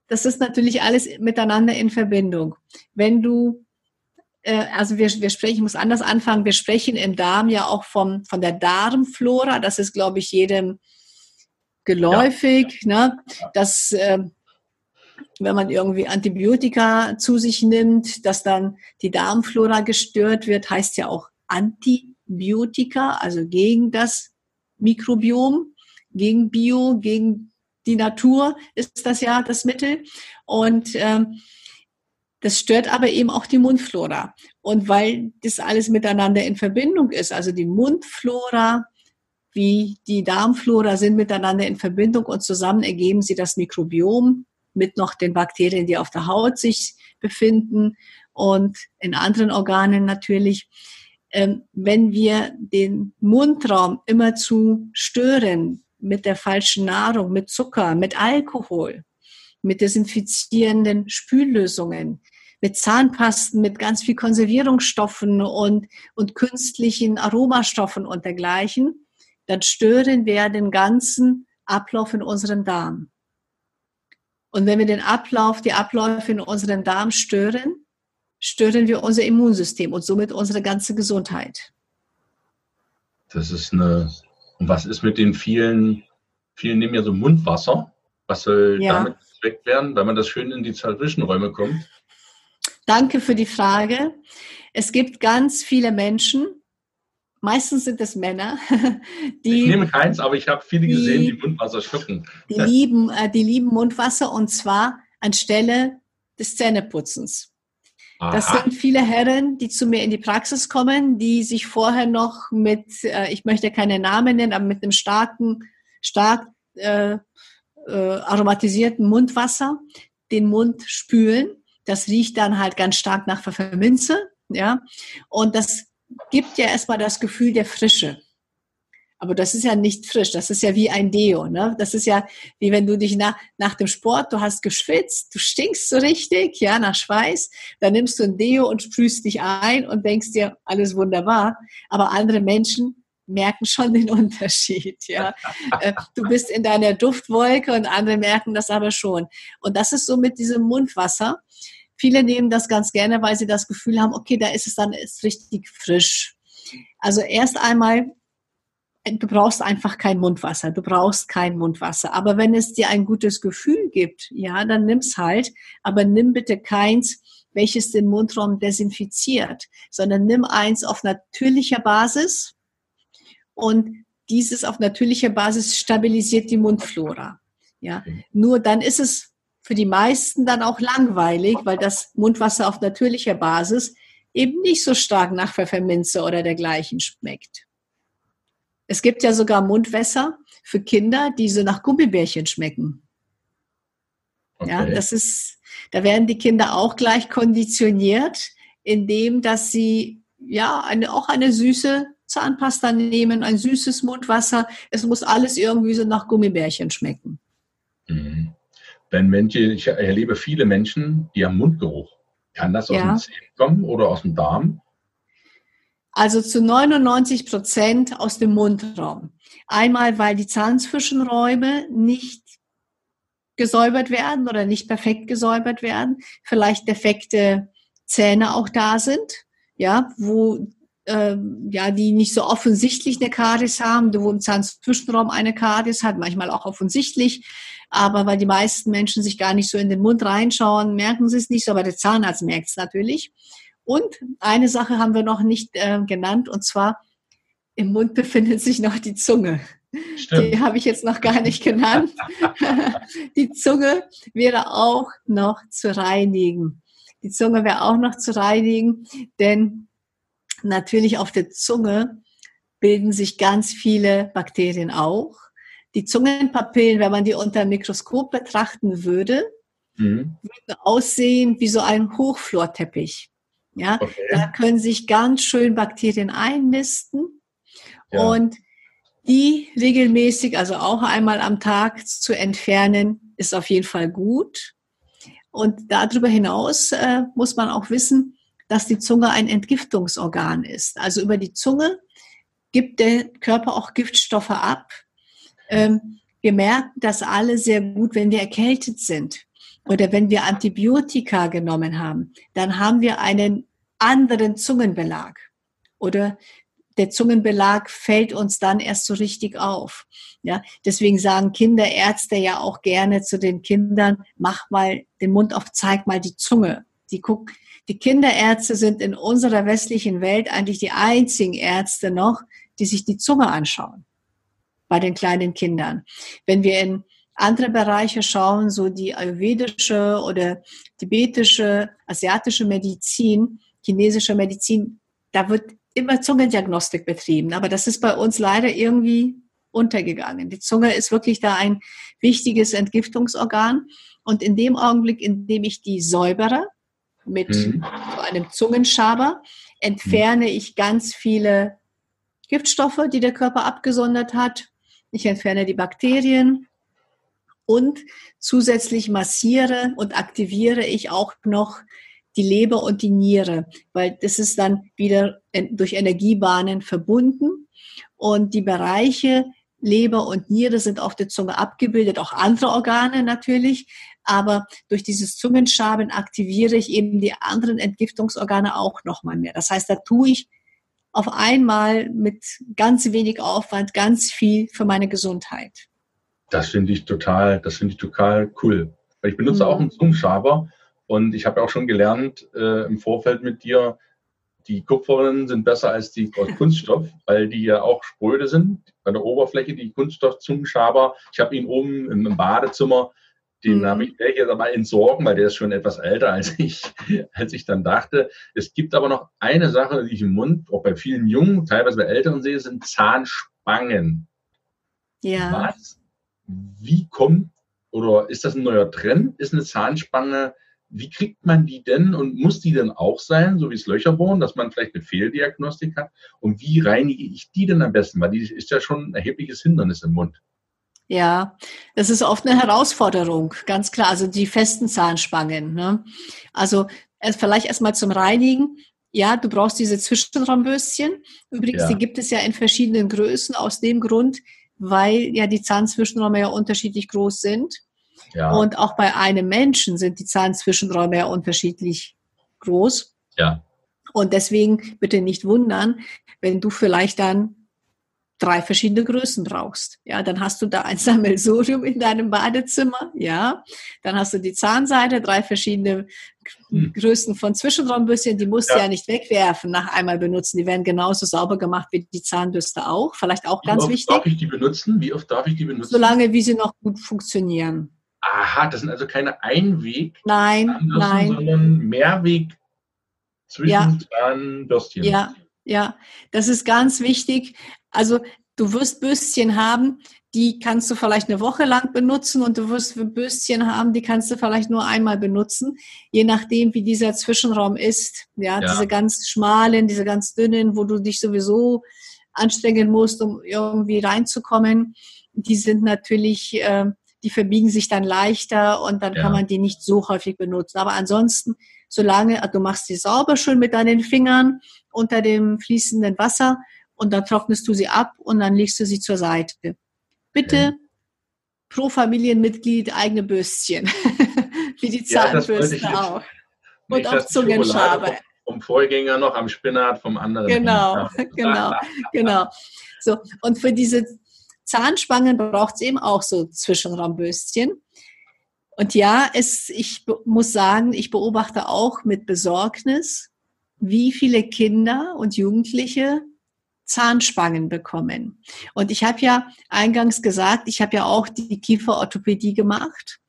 das ist natürlich alles miteinander in Verbindung. Wenn du, äh, also wir, wir sprechen, ich muss anders anfangen, wir sprechen im Darm ja auch vom, von der Darmflora, das ist, glaube ich, jedem geläufig, ja. ne? dass äh, wenn man irgendwie Antibiotika zu sich nimmt, dass dann die Darmflora gestört wird, heißt ja auch Antibiotika, also gegen das Mikrobiom, gegen Bio, gegen die Natur ist das ja das Mittel. Und ähm, das stört aber eben auch die Mundflora. Und weil das alles miteinander in Verbindung ist, also die Mundflora wie die Darmflora sind miteinander in Verbindung und zusammen ergeben sie das Mikrobiom, mit noch den Bakterien, die auf der Haut sich befinden und in anderen Organen natürlich. Ähm, wenn wir den Mundraum immer zu stören mit der falschen Nahrung, mit Zucker, mit Alkohol, mit desinfizierenden Spüllösungen, mit Zahnpasten, mit ganz viel Konservierungsstoffen und, und künstlichen Aromastoffen und dergleichen, dann stören wir den ganzen Ablauf in unserem Darm. Und wenn wir den Ablauf, die Abläufe in unserem Darm stören, stören wir unser Immunsystem und somit unsere ganze Gesundheit. Das ist eine. Und was ist mit den vielen, vielen nehmen ja so Mundwasser? Was soll ja. damit weg werden, wenn man das schön in die Zwischenräume kommt? Danke für die Frage. Es gibt ganz viele Menschen, meistens sind es Männer, die. Ich nehme keins, aber ich habe viele gesehen, die Mundwasser schlucken. Die lieben, äh, die lieben Mundwasser und zwar anstelle des Zähneputzens. Aha. Das sind viele Herren, die zu mir in die Praxis kommen, die sich vorher noch mit, äh, ich möchte keine Namen nennen, aber mit einem starken, stark äh, äh, aromatisierten Mundwasser den Mund spülen das riecht dann halt ganz stark nach Pfefferminze, ja. Und das gibt ja erstmal das Gefühl der Frische. Aber das ist ja nicht frisch, das ist ja wie ein Deo. Ne? Das ist ja wie wenn du dich nach, nach dem Sport, du hast geschwitzt, du stinkst so richtig, ja, nach Schweiß, dann nimmst du ein Deo und sprühst dich ein und denkst dir, alles wunderbar. Aber andere Menschen merken schon den Unterschied, ja. Äh, du bist in deiner Duftwolke und andere merken das aber schon. Und das ist so mit diesem Mundwasser. Viele nehmen das ganz gerne, weil sie das Gefühl haben, okay, da ist es dann ist richtig frisch. Also erst einmal, du brauchst einfach kein Mundwasser, du brauchst kein Mundwasser. Aber wenn es dir ein gutes Gefühl gibt, ja, dann nimm's halt. Aber nimm bitte keins, welches den Mundraum desinfiziert, sondern nimm eins auf natürlicher Basis und dieses auf natürlicher Basis stabilisiert die Mundflora. Ja, nur dann ist es für die meisten dann auch langweilig, weil das Mundwasser auf natürlicher Basis eben nicht so stark nach Pfefferminze oder dergleichen schmeckt. Es gibt ja sogar Mundwässer für Kinder, die so nach Gummibärchen schmecken. Okay. Ja, das ist, da werden die Kinder auch gleich konditioniert, indem dass sie ja eine, auch eine süße Zahnpasta nehmen, ein süßes Mundwasser. Es muss alles irgendwie so nach Gummibärchen schmecken. Mhm wenn Menschen, ich erlebe viele Menschen, die haben Mundgeruch. Kann das aus ja. den Zähnen kommen oder aus dem Darm? Also zu 99 Prozent aus dem Mundraum. Einmal, weil die Zahnzwischenräume nicht gesäubert werden oder nicht perfekt gesäubert werden, vielleicht defekte Zähne auch da sind, ja, wo äh, ja, die nicht so offensichtlich eine Karies haben, wo im Zahnzwischenraum eine Karies hat, manchmal auch offensichtlich, aber weil die meisten Menschen sich gar nicht so in den Mund reinschauen, merken sie es nicht so, aber der Zahnarzt merkt es natürlich. Und eine Sache haben wir noch nicht äh, genannt, und zwar im Mund befindet sich noch die Zunge. Stimmt. Die habe ich jetzt noch gar nicht genannt. die Zunge wäre auch noch zu reinigen. Die Zunge wäre auch noch zu reinigen, denn natürlich auf der Zunge bilden sich ganz viele Bakterien auch. Die Zungenpapillen, wenn man die unter dem Mikroskop betrachten würde, mhm. würden aussehen wie so ein Hochflorteppich. Ja, okay. da können sich ganz schön Bakterien einnisten ja. und die regelmäßig, also auch einmal am Tag zu entfernen, ist auf jeden Fall gut. Und darüber hinaus äh, muss man auch wissen, dass die Zunge ein Entgiftungsorgan ist. Also über die Zunge gibt der Körper auch Giftstoffe ab, ähm, wir merken das alle sehr gut, wenn wir erkältet sind oder wenn wir Antibiotika genommen haben. Dann haben wir einen anderen Zungenbelag oder der Zungenbelag fällt uns dann erst so richtig auf. Ja, deswegen sagen Kinderärzte ja auch gerne zu den Kindern, mach mal den Mund auf, zeig mal die Zunge. Die gucken, die Kinderärzte sind in unserer westlichen Welt eigentlich die einzigen Ärzte noch, die sich die Zunge anschauen bei den kleinen Kindern. Wenn wir in andere Bereiche schauen, so die ayurvedische oder tibetische, asiatische Medizin, chinesische Medizin, da wird immer Zungendiagnostik betrieben. Aber das ist bei uns leider irgendwie untergegangen. Die Zunge ist wirklich da ein wichtiges Entgiftungsorgan. Und in dem Augenblick, in dem ich die säubere mit mhm. so einem Zungenschaber, entferne mhm. ich ganz viele Giftstoffe, die der Körper abgesondert hat, ich entferne die Bakterien und zusätzlich massiere und aktiviere ich auch noch die Leber und die Niere, weil das ist dann wieder durch Energiebahnen verbunden und die Bereiche Leber und Niere sind auf der Zunge abgebildet, auch andere Organe natürlich, aber durch dieses Zungenschaben aktiviere ich eben die anderen Entgiftungsorgane auch nochmal mehr. Das heißt, da tue ich auf einmal mit ganz wenig Aufwand ganz viel für meine Gesundheit. Das finde ich total, das finde ich total cool. Ich benutze mhm. auch einen Zungenschaber und ich habe auch schon gelernt äh, im Vorfeld mit dir, die Kupfernen sind besser als die aus Kunststoff, weil die ja auch spröde sind. Bei der Oberfläche, die Kunststoffzungenschaber. Ich habe ihn oben im Badezimmer, den mhm. habe ich werde ich jetzt aber entsorgen, weil der ist schon etwas älter als ich, als ich dann dachte. Es gibt aber noch eine Sache, die ich im Mund, auch bei vielen Jungen, teilweise bei Älteren sehe, sind Zahnspangen. Ja. Was? Wie kommt oder ist das ein neuer Trend? Ist eine Zahnspange wie kriegt man die denn und muss die denn auch sein, so wie es Löcher bohren, dass man vielleicht eine Fehldiagnostik hat? Und wie reinige ich die denn am besten? Weil die ist ja schon ein erhebliches Hindernis im Mund. Ja, das ist oft eine Herausforderung, ganz klar. Also die festen Zahnspangen. Ne? Also vielleicht erstmal zum Reinigen. Ja, du brauchst diese Zwischenraumbürstchen. Übrigens, ja. die gibt es ja in verschiedenen Größen aus dem Grund, weil ja die Zahnzwischenräume ja unterschiedlich groß sind. Ja. Und auch bei einem Menschen sind die Zahnzwischenräume ja unterschiedlich groß. Ja. Und deswegen bitte nicht wundern, wenn du vielleicht dann drei verschiedene Größen brauchst. Ja, dann hast du da ein Sammelsurium in deinem Badezimmer. Ja, dann hast du die Zahnseide, drei verschiedene hm. Größen von Zwischenraumbürstchen. Die musst du ja. ja nicht wegwerfen nach einmal benutzen. Die werden genauso sauber gemacht wie die Zahnbürste auch. Vielleicht auch ganz wichtig. Wie oft darf ich die benutzen? Wie oft darf ich die benutzen? Solange wie sie noch gut funktionieren. Aha, das sind also keine Einweg, nein, nein. sondern Mehrweg zwischen ja. Zahnbürstchen. Ja, ja, das ist ganz wichtig. Also du wirst Bürstchen haben, die kannst du vielleicht eine Woche lang benutzen und du wirst Bürstchen haben, die kannst du vielleicht nur einmal benutzen, je nachdem, wie dieser Zwischenraum ist. Ja, ja. diese ganz schmalen, diese ganz dünnen, wo du dich sowieso anstrengen musst, um irgendwie reinzukommen, die sind natürlich äh, die verbiegen sich dann leichter und dann ja. kann man die nicht so häufig benutzen. Aber ansonsten, solange du machst sie sauber schön mit deinen Fingern unter dem fließenden Wasser und dann trocknest du sie ab und dann legst du sie zur Seite. Bitte ja. pro Familienmitglied eigene Bürstchen, wie die Zahnbürste ja, auch. Und auch Zungenschabe. Vom Vorgänger noch am Spinat vom anderen. Genau, genau, genau. So, und für diese Zahnspangen braucht es eben auch so Zwischenraumbürstchen. Und ja, es, ich muss sagen, ich beobachte auch mit Besorgnis, wie viele Kinder und Jugendliche Zahnspangen bekommen. Und ich habe ja eingangs gesagt, ich habe ja auch die Kieferorthopädie gemacht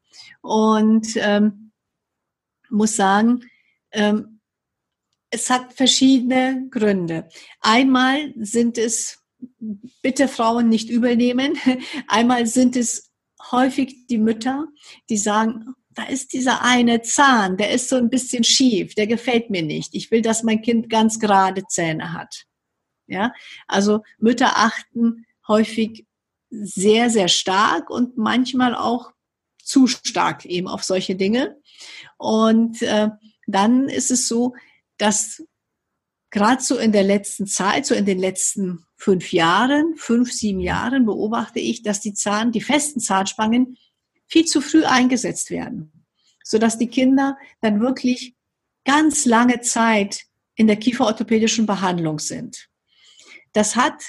und ähm, muss sagen, ähm, es hat verschiedene Gründe. Einmal sind es bitte Frauen nicht übernehmen. Einmal sind es häufig die Mütter, die sagen, da ist dieser eine Zahn, der ist so ein bisschen schief, der gefällt mir nicht. Ich will, dass mein Kind ganz gerade Zähne hat. Ja, also Mütter achten häufig sehr, sehr stark und manchmal auch zu stark eben auf solche Dinge. Und äh, dann ist es so, dass gerade so in der letzten Zeit, so in den letzten fünf Jahren, fünf, sieben Jahren beobachte ich, dass die Zahn, die festen Zahnspangen viel zu früh eingesetzt werden, sodass die Kinder dann wirklich ganz lange Zeit in der kieferorthopädischen Behandlung sind. Das hat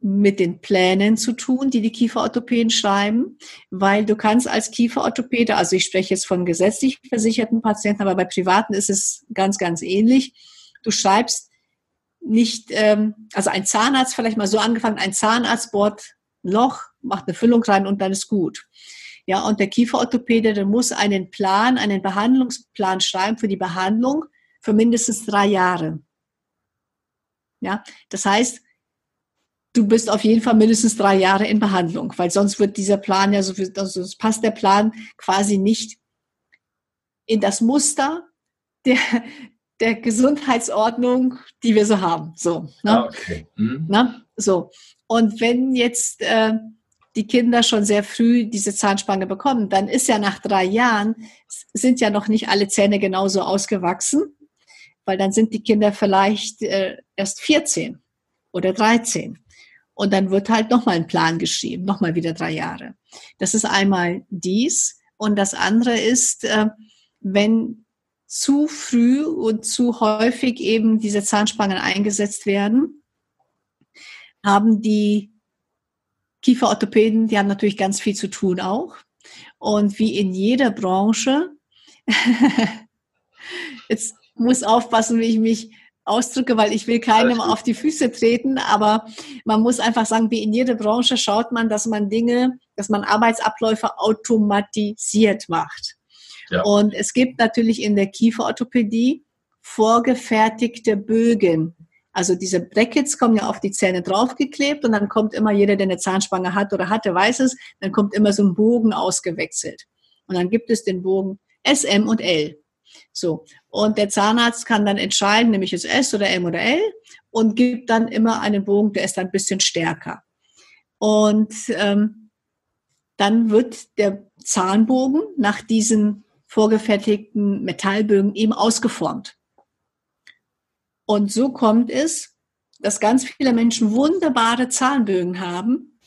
mit den Plänen zu tun, die die Kieferorthopäden schreiben, weil du kannst als Kieferorthopäde, also ich spreche jetzt von gesetzlich versicherten Patienten, aber bei privaten ist es ganz, ganz ähnlich, du schreibst nicht, ähm, also ein Zahnarzt vielleicht mal so angefangen, ein Zahnarzt bohrt ein Loch, macht eine Füllung rein und dann ist gut. Ja, und der Kieferorthopäde, der muss einen Plan, einen Behandlungsplan schreiben für die Behandlung für mindestens drei Jahre. Ja, das heißt, du bist auf jeden Fall mindestens drei Jahre in Behandlung, weil sonst wird dieser Plan ja so, also passt der Plan quasi nicht in das Muster der, der Gesundheitsordnung, die wir so haben. So, ne? Ah, okay. Mhm. Na? so. Und wenn jetzt äh, die Kinder schon sehr früh diese Zahnspange bekommen, dann ist ja nach drei Jahren, sind ja noch nicht alle Zähne genauso ausgewachsen, weil dann sind die Kinder vielleicht äh, erst 14 oder 13. Und dann wird halt nochmal ein Plan geschrieben, nochmal wieder drei Jahre. Das ist einmal dies. Und das andere ist, äh, wenn zu früh und zu häufig eben diese Zahnspangen eingesetzt werden, haben die Kieferorthopäden, die haben natürlich ganz viel zu tun auch. Und wie in jeder Branche, jetzt muss aufpassen, wie ich mich ausdrücke, weil ich will keinem auf die Füße treten, aber man muss einfach sagen, wie in jeder Branche schaut man, dass man Dinge, dass man Arbeitsabläufe automatisiert macht. Ja. Und es gibt natürlich in der Kieferorthopädie vorgefertigte Bögen. Also diese Brackets kommen ja auf die Zähne draufgeklebt und dann kommt immer jeder, der eine Zahnspange hat oder hatte, weiß es, dann kommt immer so ein Bogen ausgewechselt. Und dann gibt es den Bogen SM und L. So. Und der Zahnarzt kann dann entscheiden, nämlich es S oder M oder L und gibt dann immer einen Bogen, der ist dann ein bisschen stärker. Und ähm, dann wird der Zahnbogen nach diesen vorgefertigten Metallbögen eben ausgeformt. Und so kommt es, dass ganz viele Menschen wunderbare Zahnbögen haben,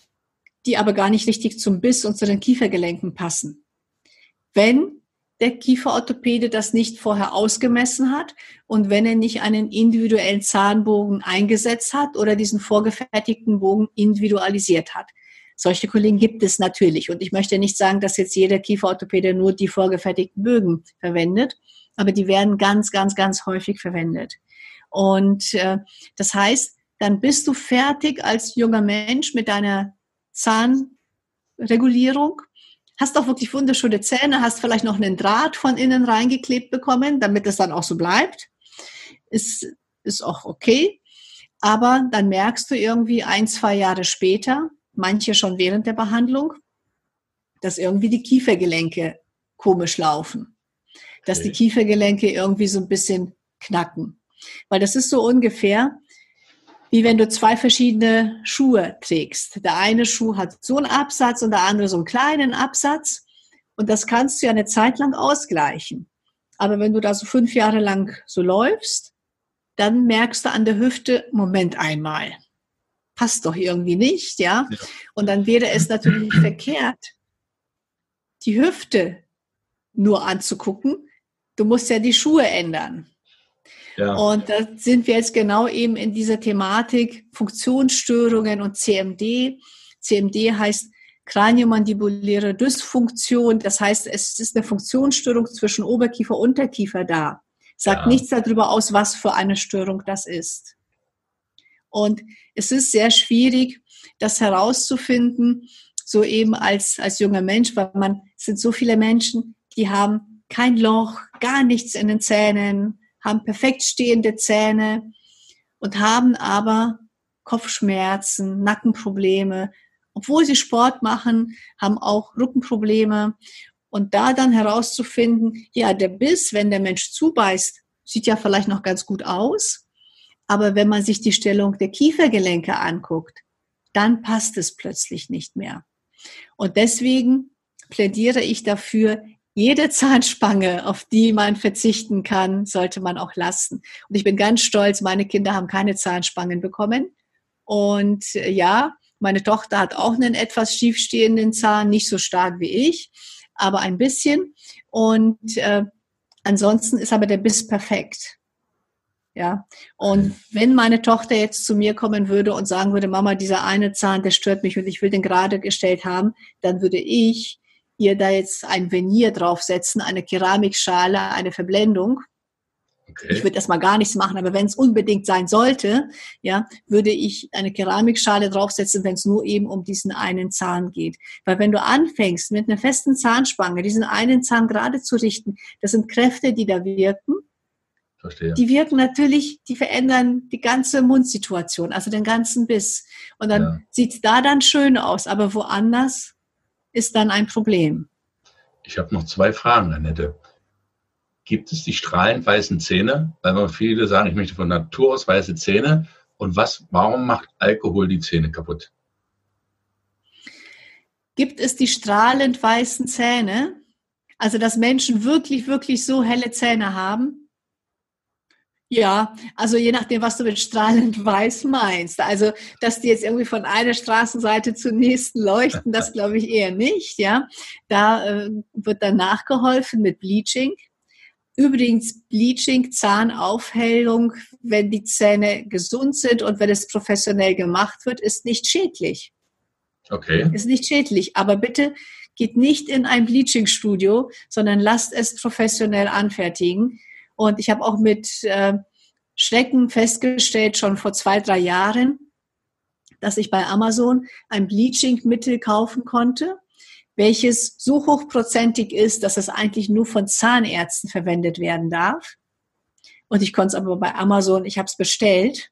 die aber gar nicht richtig zum Biss und zu den Kiefergelenken passen. Wenn der Kieferorthopäde das nicht vorher ausgemessen hat und wenn er nicht einen individuellen Zahnbogen eingesetzt hat oder diesen vorgefertigten Bogen individualisiert hat. Solche Kollegen gibt es natürlich. Und ich möchte nicht sagen, dass jetzt jeder Kieferorthopäde nur die vorgefertigten Bögen verwendet, aber die werden ganz, ganz, ganz häufig verwendet. Und äh, das heißt, dann bist du fertig als junger Mensch mit deiner Zahnregulierung hast auch wirklich wunderschöne Zähne, hast vielleicht noch einen Draht von innen reingeklebt bekommen, damit es dann auch so bleibt. Ist, ist auch okay. Aber dann merkst du irgendwie ein, zwei Jahre später, manche schon während der Behandlung, dass irgendwie die Kiefergelenke komisch laufen. Dass okay. die Kiefergelenke irgendwie so ein bisschen knacken. Weil das ist so ungefähr, wie wenn du zwei verschiedene Schuhe trägst. Der eine Schuh hat so einen Absatz und der andere so einen kleinen Absatz. Und das kannst du ja eine Zeit lang ausgleichen. Aber wenn du da so fünf Jahre lang so läufst, dann merkst du an der Hüfte, Moment einmal, passt doch irgendwie nicht, ja? ja. Und dann wäre es natürlich verkehrt, die Hüfte nur anzugucken. Du musst ja die Schuhe ändern. Ja. Und da sind wir jetzt genau eben in dieser Thematik Funktionsstörungen und CMD. CMD heißt kraniomandibuläre Dysfunktion. Das heißt, es ist eine Funktionsstörung zwischen Oberkiefer und Unterkiefer da. Sagt ja. nichts darüber aus, was für eine Störung das ist. Und es ist sehr schwierig, das herauszufinden, so eben als, als junger Mensch, weil man, es sind so viele Menschen, die haben kein Loch, gar nichts in den Zähnen, haben perfekt stehende Zähne und haben aber Kopfschmerzen, Nackenprobleme. Obwohl sie Sport machen, haben auch Rückenprobleme. Und da dann herauszufinden, ja, der Biss, wenn der Mensch zubeißt, sieht ja vielleicht noch ganz gut aus. Aber wenn man sich die Stellung der Kiefergelenke anguckt, dann passt es plötzlich nicht mehr. Und deswegen plädiere ich dafür, jede Zahnspange, auf die man verzichten kann, sollte man auch lassen. Und ich bin ganz stolz, meine Kinder haben keine Zahnspangen bekommen. Und äh, ja, meine Tochter hat auch einen etwas schiefstehenden Zahn, nicht so stark wie ich, aber ein bisschen. Und äh, ansonsten ist aber der Biss perfekt. Ja, und wenn meine Tochter jetzt zu mir kommen würde und sagen würde, Mama, dieser eine Zahn, der stört mich und ich will den gerade gestellt haben, dann würde ich ihr da jetzt ein Venier draufsetzen, eine Keramikschale, eine Verblendung. Okay. Ich würde erstmal gar nichts machen, aber wenn es unbedingt sein sollte, ja, würde ich eine Keramikschale draufsetzen, wenn es nur eben um diesen einen Zahn geht. Weil wenn du anfängst, mit einer festen Zahnspange diesen einen Zahn gerade zu richten, das sind Kräfte, die da wirken. Verstehe. Die wirken natürlich, die verändern die ganze Mundsituation, also den ganzen Biss. Und dann ja. sieht es da dann schön aus, aber woanders ist dann ein Problem. Ich habe noch zwei Fragen, Annette. Gibt es die strahlend weißen Zähne? Weil viele sagen, ich möchte von Natur aus weiße Zähne. Und was, warum macht Alkohol die Zähne kaputt? Gibt es die strahlend weißen Zähne? Also, dass Menschen wirklich, wirklich so helle Zähne haben? Ja, also je nachdem, was du mit strahlend weiß meinst. Also, dass die jetzt irgendwie von einer Straßenseite zur nächsten leuchten, das glaube ich eher nicht, ja. Da äh, wird dann nachgeholfen mit Bleaching. Übrigens, Bleaching, Zahnaufhellung, wenn die Zähne gesund sind und wenn es professionell gemacht wird, ist nicht schädlich. Okay. Ist nicht schädlich. Aber bitte geht nicht in ein Bleaching-Studio, sondern lasst es professionell anfertigen und ich habe auch mit äh, Schrecken festgestellt, schon vor zwei, drei Jahren, dass ich bei Amazon ein Bleaching-Mittel kaufen konnte, welches so hochprozentig ist, dass es eigentlich nur von Zahnärzten verwendet werden darf. Und ich konnte es aber bei Amazon, ich habe es bestellt,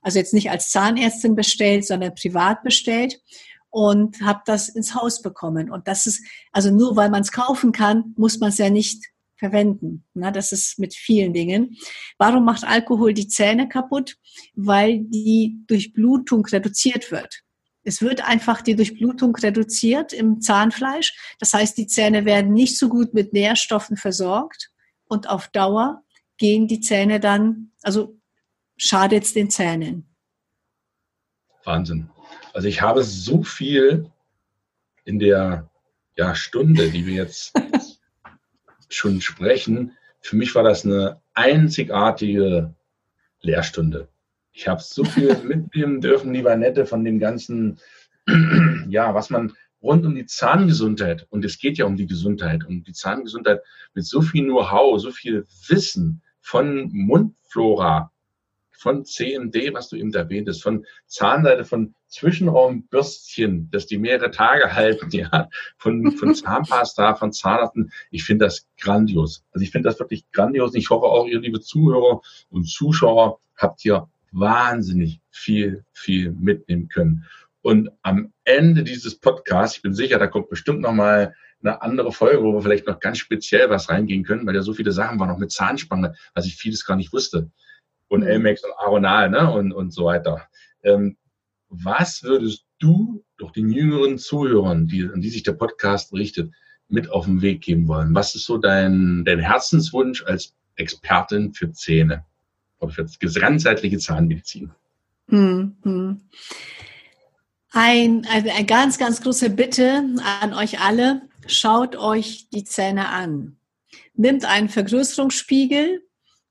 also jetzt nicht als Zahnärztin bestellt, sondern privat bestellt und habe das ins Haus bekommen. Und das ist, also nur weil man es kaufen kann, muss man es ja nicht verwenden. Na, das ist mit vielen Dingen. Warum macht Alkohol die Zähne kaputt? Weil die Durchblutung reduziert wird. Es wird einfach die Durchblutung reduziert im Zahnfleisch. Das heißt, die Zähne werden nicht so gut mit Nährstoffen versorgt und auf Dauer gehen die Zähne dann, also schadet es den Zähnen. Wahnsinn. Also ich habe so viel in der ja, Stunde, die wir jetzt schon sprechen. Für mich war das eine einzigartige Lehrstunde. Ich habe so viel mitnehmen dürfen, lieber Nette, von dem ganzen, ja, was man rund um die Zahngesundheit, und es geht ja um die Gesundheit, um die Zahngesundheit mit so viel Know-how, so viel Wissen von Mundflora, von CMD, was du eben erwähnt hast, von Zahnseite, von Zwischenraumbürstchen, dass die mehrere Tage halten, ja, von, von Zahnpasta, von Zahnarzten. Ich finde das grandios. Also ich finde das wirklich grandios. Ich hoffe auch, ihr liebe Zuhörer und Zuschauer habt hier wahnsinnig viel, viel mitnehmen können. Und am Ende dieses Podcasts, ich bin sicher, da kommt bestimmt noch mal eine andere Folge, wo wir vielleicht noch ganz speziell was reingehen können, weil ja so viele Sachen waren, noch mit Zahnspange, was ich vieles gar nicht wusste und mhm. Elmex und Aronal ne? und, und so weiter. Ähm, was würdest du doch den jüngeren Zuhörern, die, an die sich der Podcast richtet, mit auf den Weg geben wollen? Was ist so dein, dein Herzenswunsch als Expertin für Zähne oder für ganzheitliche Zahnmedizin? Mhm. Ein, eine, eine ganz, ganz große Bitte an euch alle. Schaut euch die Zähne an. Nimmt einen Vergrößerungsspiegel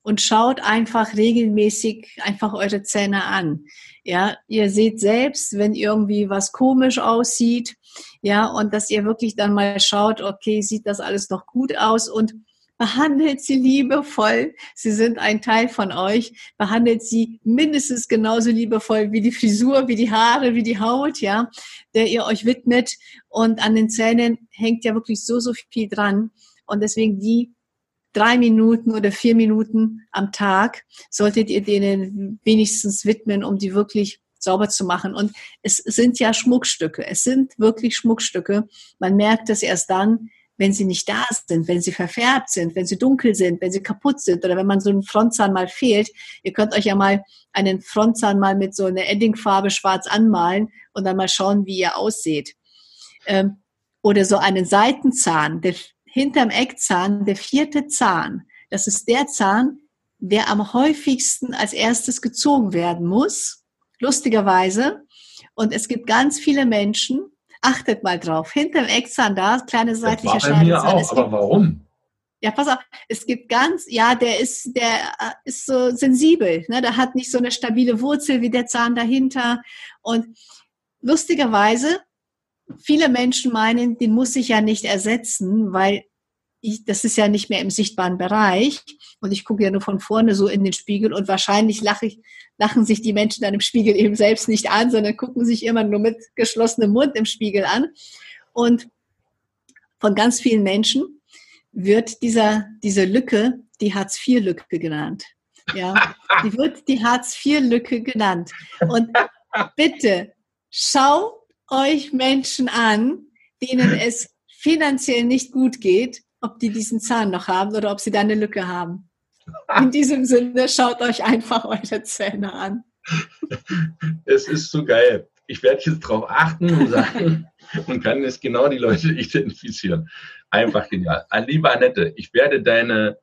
und schaut einfach regelmäßig einfach eure Zähne an. Ja, ihr seht selbst, wenn irgendwie was komisch aussieht, ja, und dass ihr wirklich dann mal schaut, okay, sieht das alles noch gut aus und behandelt sie liebevoll. Sie sind ein Teil von euch. Behandelt sie mindestens genauso liebevoll wie die Frisur, wie die Haare, wie die Haut, ja, der ihr euch widmet. Und an den Zähnen hängt ja wirklich so, so viel dran. Und deswegen die drei Minuten oder vier Minuten am Tag solltet ihr denen wenigstens widmen, um die wirklich sauber zu machen. Und es sind ja Schmuckstücke. Es sind wirklich Schmuckstücke. Man merkt das erst dann, wenn sie nicht da sind, wenn sie verfärbt sind, wenn sie dunkel sind, wenn sie kaputt sind oder wenn man so einen Frontzahn mal fehlt. Ihr könnt euch ja mal einen Frontzahn mal mit so einer Eddingfarbe schwarz anmalen und dann mal schauen, wie ihr aussieht. Ähm, oder so einen Seitenzahn, der hinterm Eckzahn der vierte Zahn. Das ist der Zahn, der am häufigsten als erstes gezogen werden muss, lustigerweise. Und es gibt ganz viele Menschen, achtet mal drauf, hinterm Eckzahn da, kleine seitliche das war bei mir auch, aber warum? Ja, pass auf, es gibt ganz, ja, der ist, der äh, ist so sensibel, ne? der hat nicht so eine stabile Wurzel wie der Zahn dahinter. Und lustigerweise viele Menschen meinen, den muss ich ja nicht ersetzen, weil ich, das ist ja nicht mehr im sichtbaren Bereich und ich gucke ja nur von vorne so in den Spiegel und wahrscheinlich lache ich, lachen sich die Menschen dann im Spiegel eben selbst nicht an, sondern gucken sich immer nur mit geschlossenem Mund im Spiegel an. Und von ganz vielen Menschen wird dieser, diese Lücke die Hartz-IV-Lücke genannt. Ja, die wird die Hartz-IV-Lücke genannt. Und bitte schau euch Menschen an, denen es finanziell nicht gut geht, ob die diesen Zahn noch haben oder ob sie da eine Lücke haben. In diesem Sinne, schaut euch einfach eure Zähne an. Es ist so geil. Ich werde jetzt darauf achten und sagen und kann jetzt genau die Leute identifizieren. Einfach genial. Liebe Annette, ich werde deine,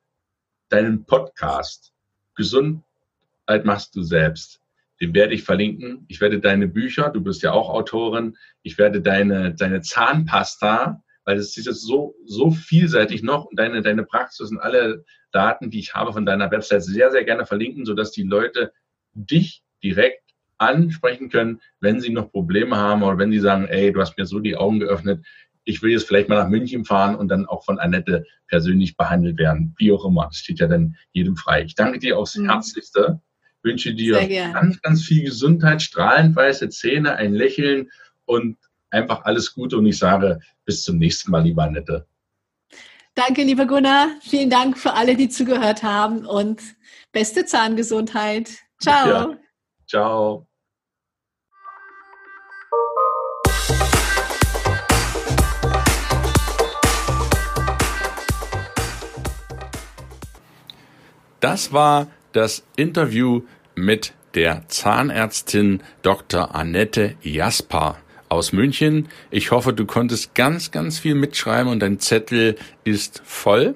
deinen Podcast Gesundheit machst du selbst. Den werde ich verlinken. Ich werde deine Bücher, du bist ja auch Autorin, ich werde deine, deine Zahnpasta, weil es ist jetzt so, so vielseitig noch und deine, deine Praxis und alle Daten, die ich habe von deiner Website sehr, sehr gerne verlinken, sodass die Leute dich direkt ansprechen können, wenn sie noch Probleme haben oder wenn sie sagen, ey, du hast mir so die Augen geöffnet, ich will jetzt vielleicht mal nach München fahren und dann auch von Annette persönlich behandelt werden, wie auch immer. Das steht ja dann jedem frei. Ich danke dir aufs mhm. Herzlichste, wünsche dir ganz, ganz viel Gesundheit, strahlend weiße Zähne, ein Lächeln und einfach alles Gute und ich sage bis zum nächsten Mal, lieber Annette. Danke, lieber Gunnar. Vielen Dank für alle, die zugehört haben und beste Zahngesundheit. Ciao. Ja. Ciao. Das war das Interview mit der Zahnärztin Dr. Annette Jasper aus München. Ich hoffe, du konntest ganz, ganz viel mitschreiben und dein Zettel ist voll.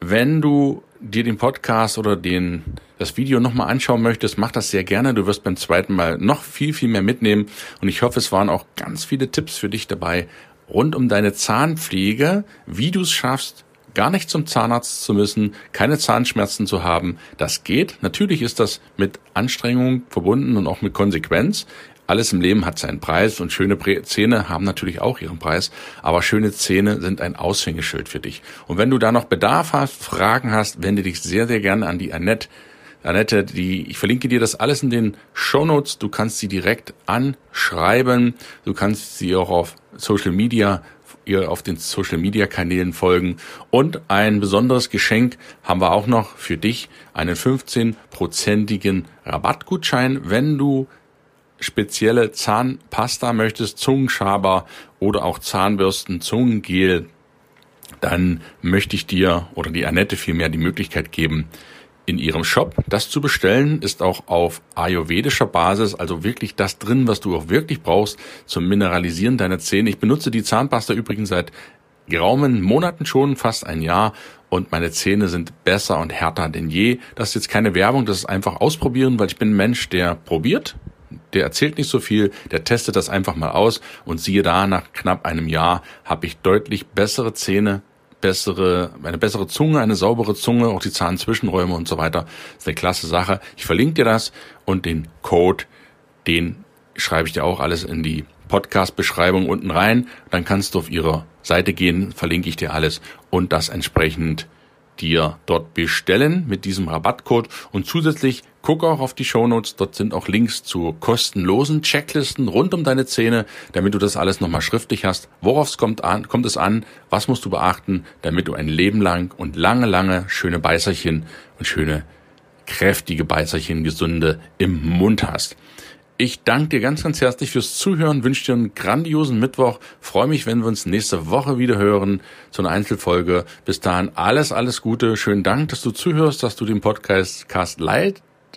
Wenn du dir den Podcast oder den, das Video nochmal anschauen möchtest, mach das sehr gerne. Du wirst beim zweiten Mal noch viel, viel mehr mitnehmen. Und ich hoffe, es waren auch ganz viele Tipps für dich dabei rund um deine Zahnpflege, wie du es schaffst, gar nicht zum Zahnarzt zu müssen, keine Zahnschmerzen zu haben. Das geht. Natürlich ist das mit Anstrengung verbunden und auch mit Konsequenz. Alles im Leben hat seinen Preis und schöne Zähne haben natürlich auch ihren Preis, aber schöne Zähne sind ein Aushängeschild für dich. Und wenn du da noch Bedarf hast, Fragen hast, wende dich sehr, sehr gerne an die Annette. Annette, die, ich verlinke dir das alles in den Show Notes. Du kannst sie direkt anschreiben. Du kannst sie auch auf Social Media ihr auf den Social Media Kanälen folgen. Und ein besonderes Geschenk haben wir auch noch für dich, einen 15-prozentigen Rabattgutschein, wenn du spezielle Zahnpasta möchtest, Zungenschaber oder auch Zahnbürsten, Zungengel, dann möchte ich dir oder die Annette vielmehr die Möglichkeit geben, in ihrem Shop. Das zu bestellen ist auch auf ayurvedischer Basis, also wirklich das drin, was du auch wirklich brauchst zum Mineralisieren deiner Zähne. Ich benutze die Zahnpasta übrigens seit geraumen Monaten schon, fast ein Jahr und meine Zähne sind besser und härter denn je. Das ist jetzt keine Werbung, das ist einfach ausprobieren, weil ich bin ein Mensch, der probiert, der erzählt nicht so viel, der testet das einfach mal aus und siehe da, nach knapp einem Jahr habe ich deutlich bessere Zähne, bessere, eine bessere Zunge, eine saubere Zunge, auch die Zahnzwischenräume und so weiter. Das ist eine klasse Sache. Ich verlinke dir das und den Code, den schreibe ich dir auch alles in die Podcast-Beschreibung unten rein. Dann kannst du auf ihre Seite gehen, verlinke ich dir alles und das entsprechend dir dort bestellen mit diesem Rabattcode und zusätzlich guck auch auf die Shownotes, dort sind auch Links zu kostenlosen Checklisten rund um deine Zähne, damit du das alles nochmal schriftlich hast. Worauf kommt, an, kommt es an, was musst du beachten, damit du ein Leben lang und lange, lange schöne Beißerchen und schöne kräftige Beißerchen, gesunde im Mund hast. Ich danke dir ganz, ganz herzlich fürs Zuhören, wünsche dir einen grandiosen Mittwoch, freue mich, wenn wir uns nächste Woche wieder hören zu einer Einzelfolge. Bis dahin alles, alles Gute, schönen Dank, dass du zuhörst, dass du den Podcast Cast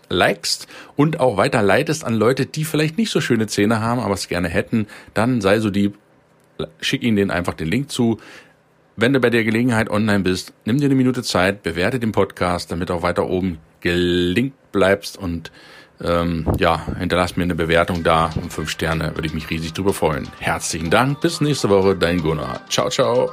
likest und auch weiterleitest an Leute, die vielleicht nicht so schöne Zähne haben, aber es gerne hätten, dann sei so lieb, schick ihnen einfach den Link zu. Wenn du bei der Gelegenheit online bist, nimm dir eine Minute Zeit, bewerte den Podcast, damit auch weiter oben gelinkt bleibst und ähm, ja, hinterlass mir eine Bewertung da und fünf Sterne, würde ich mich riesig drüber freuen. Herzlichen Dank, bis nächste Woche, dein Gunnar. Ciao, ciao.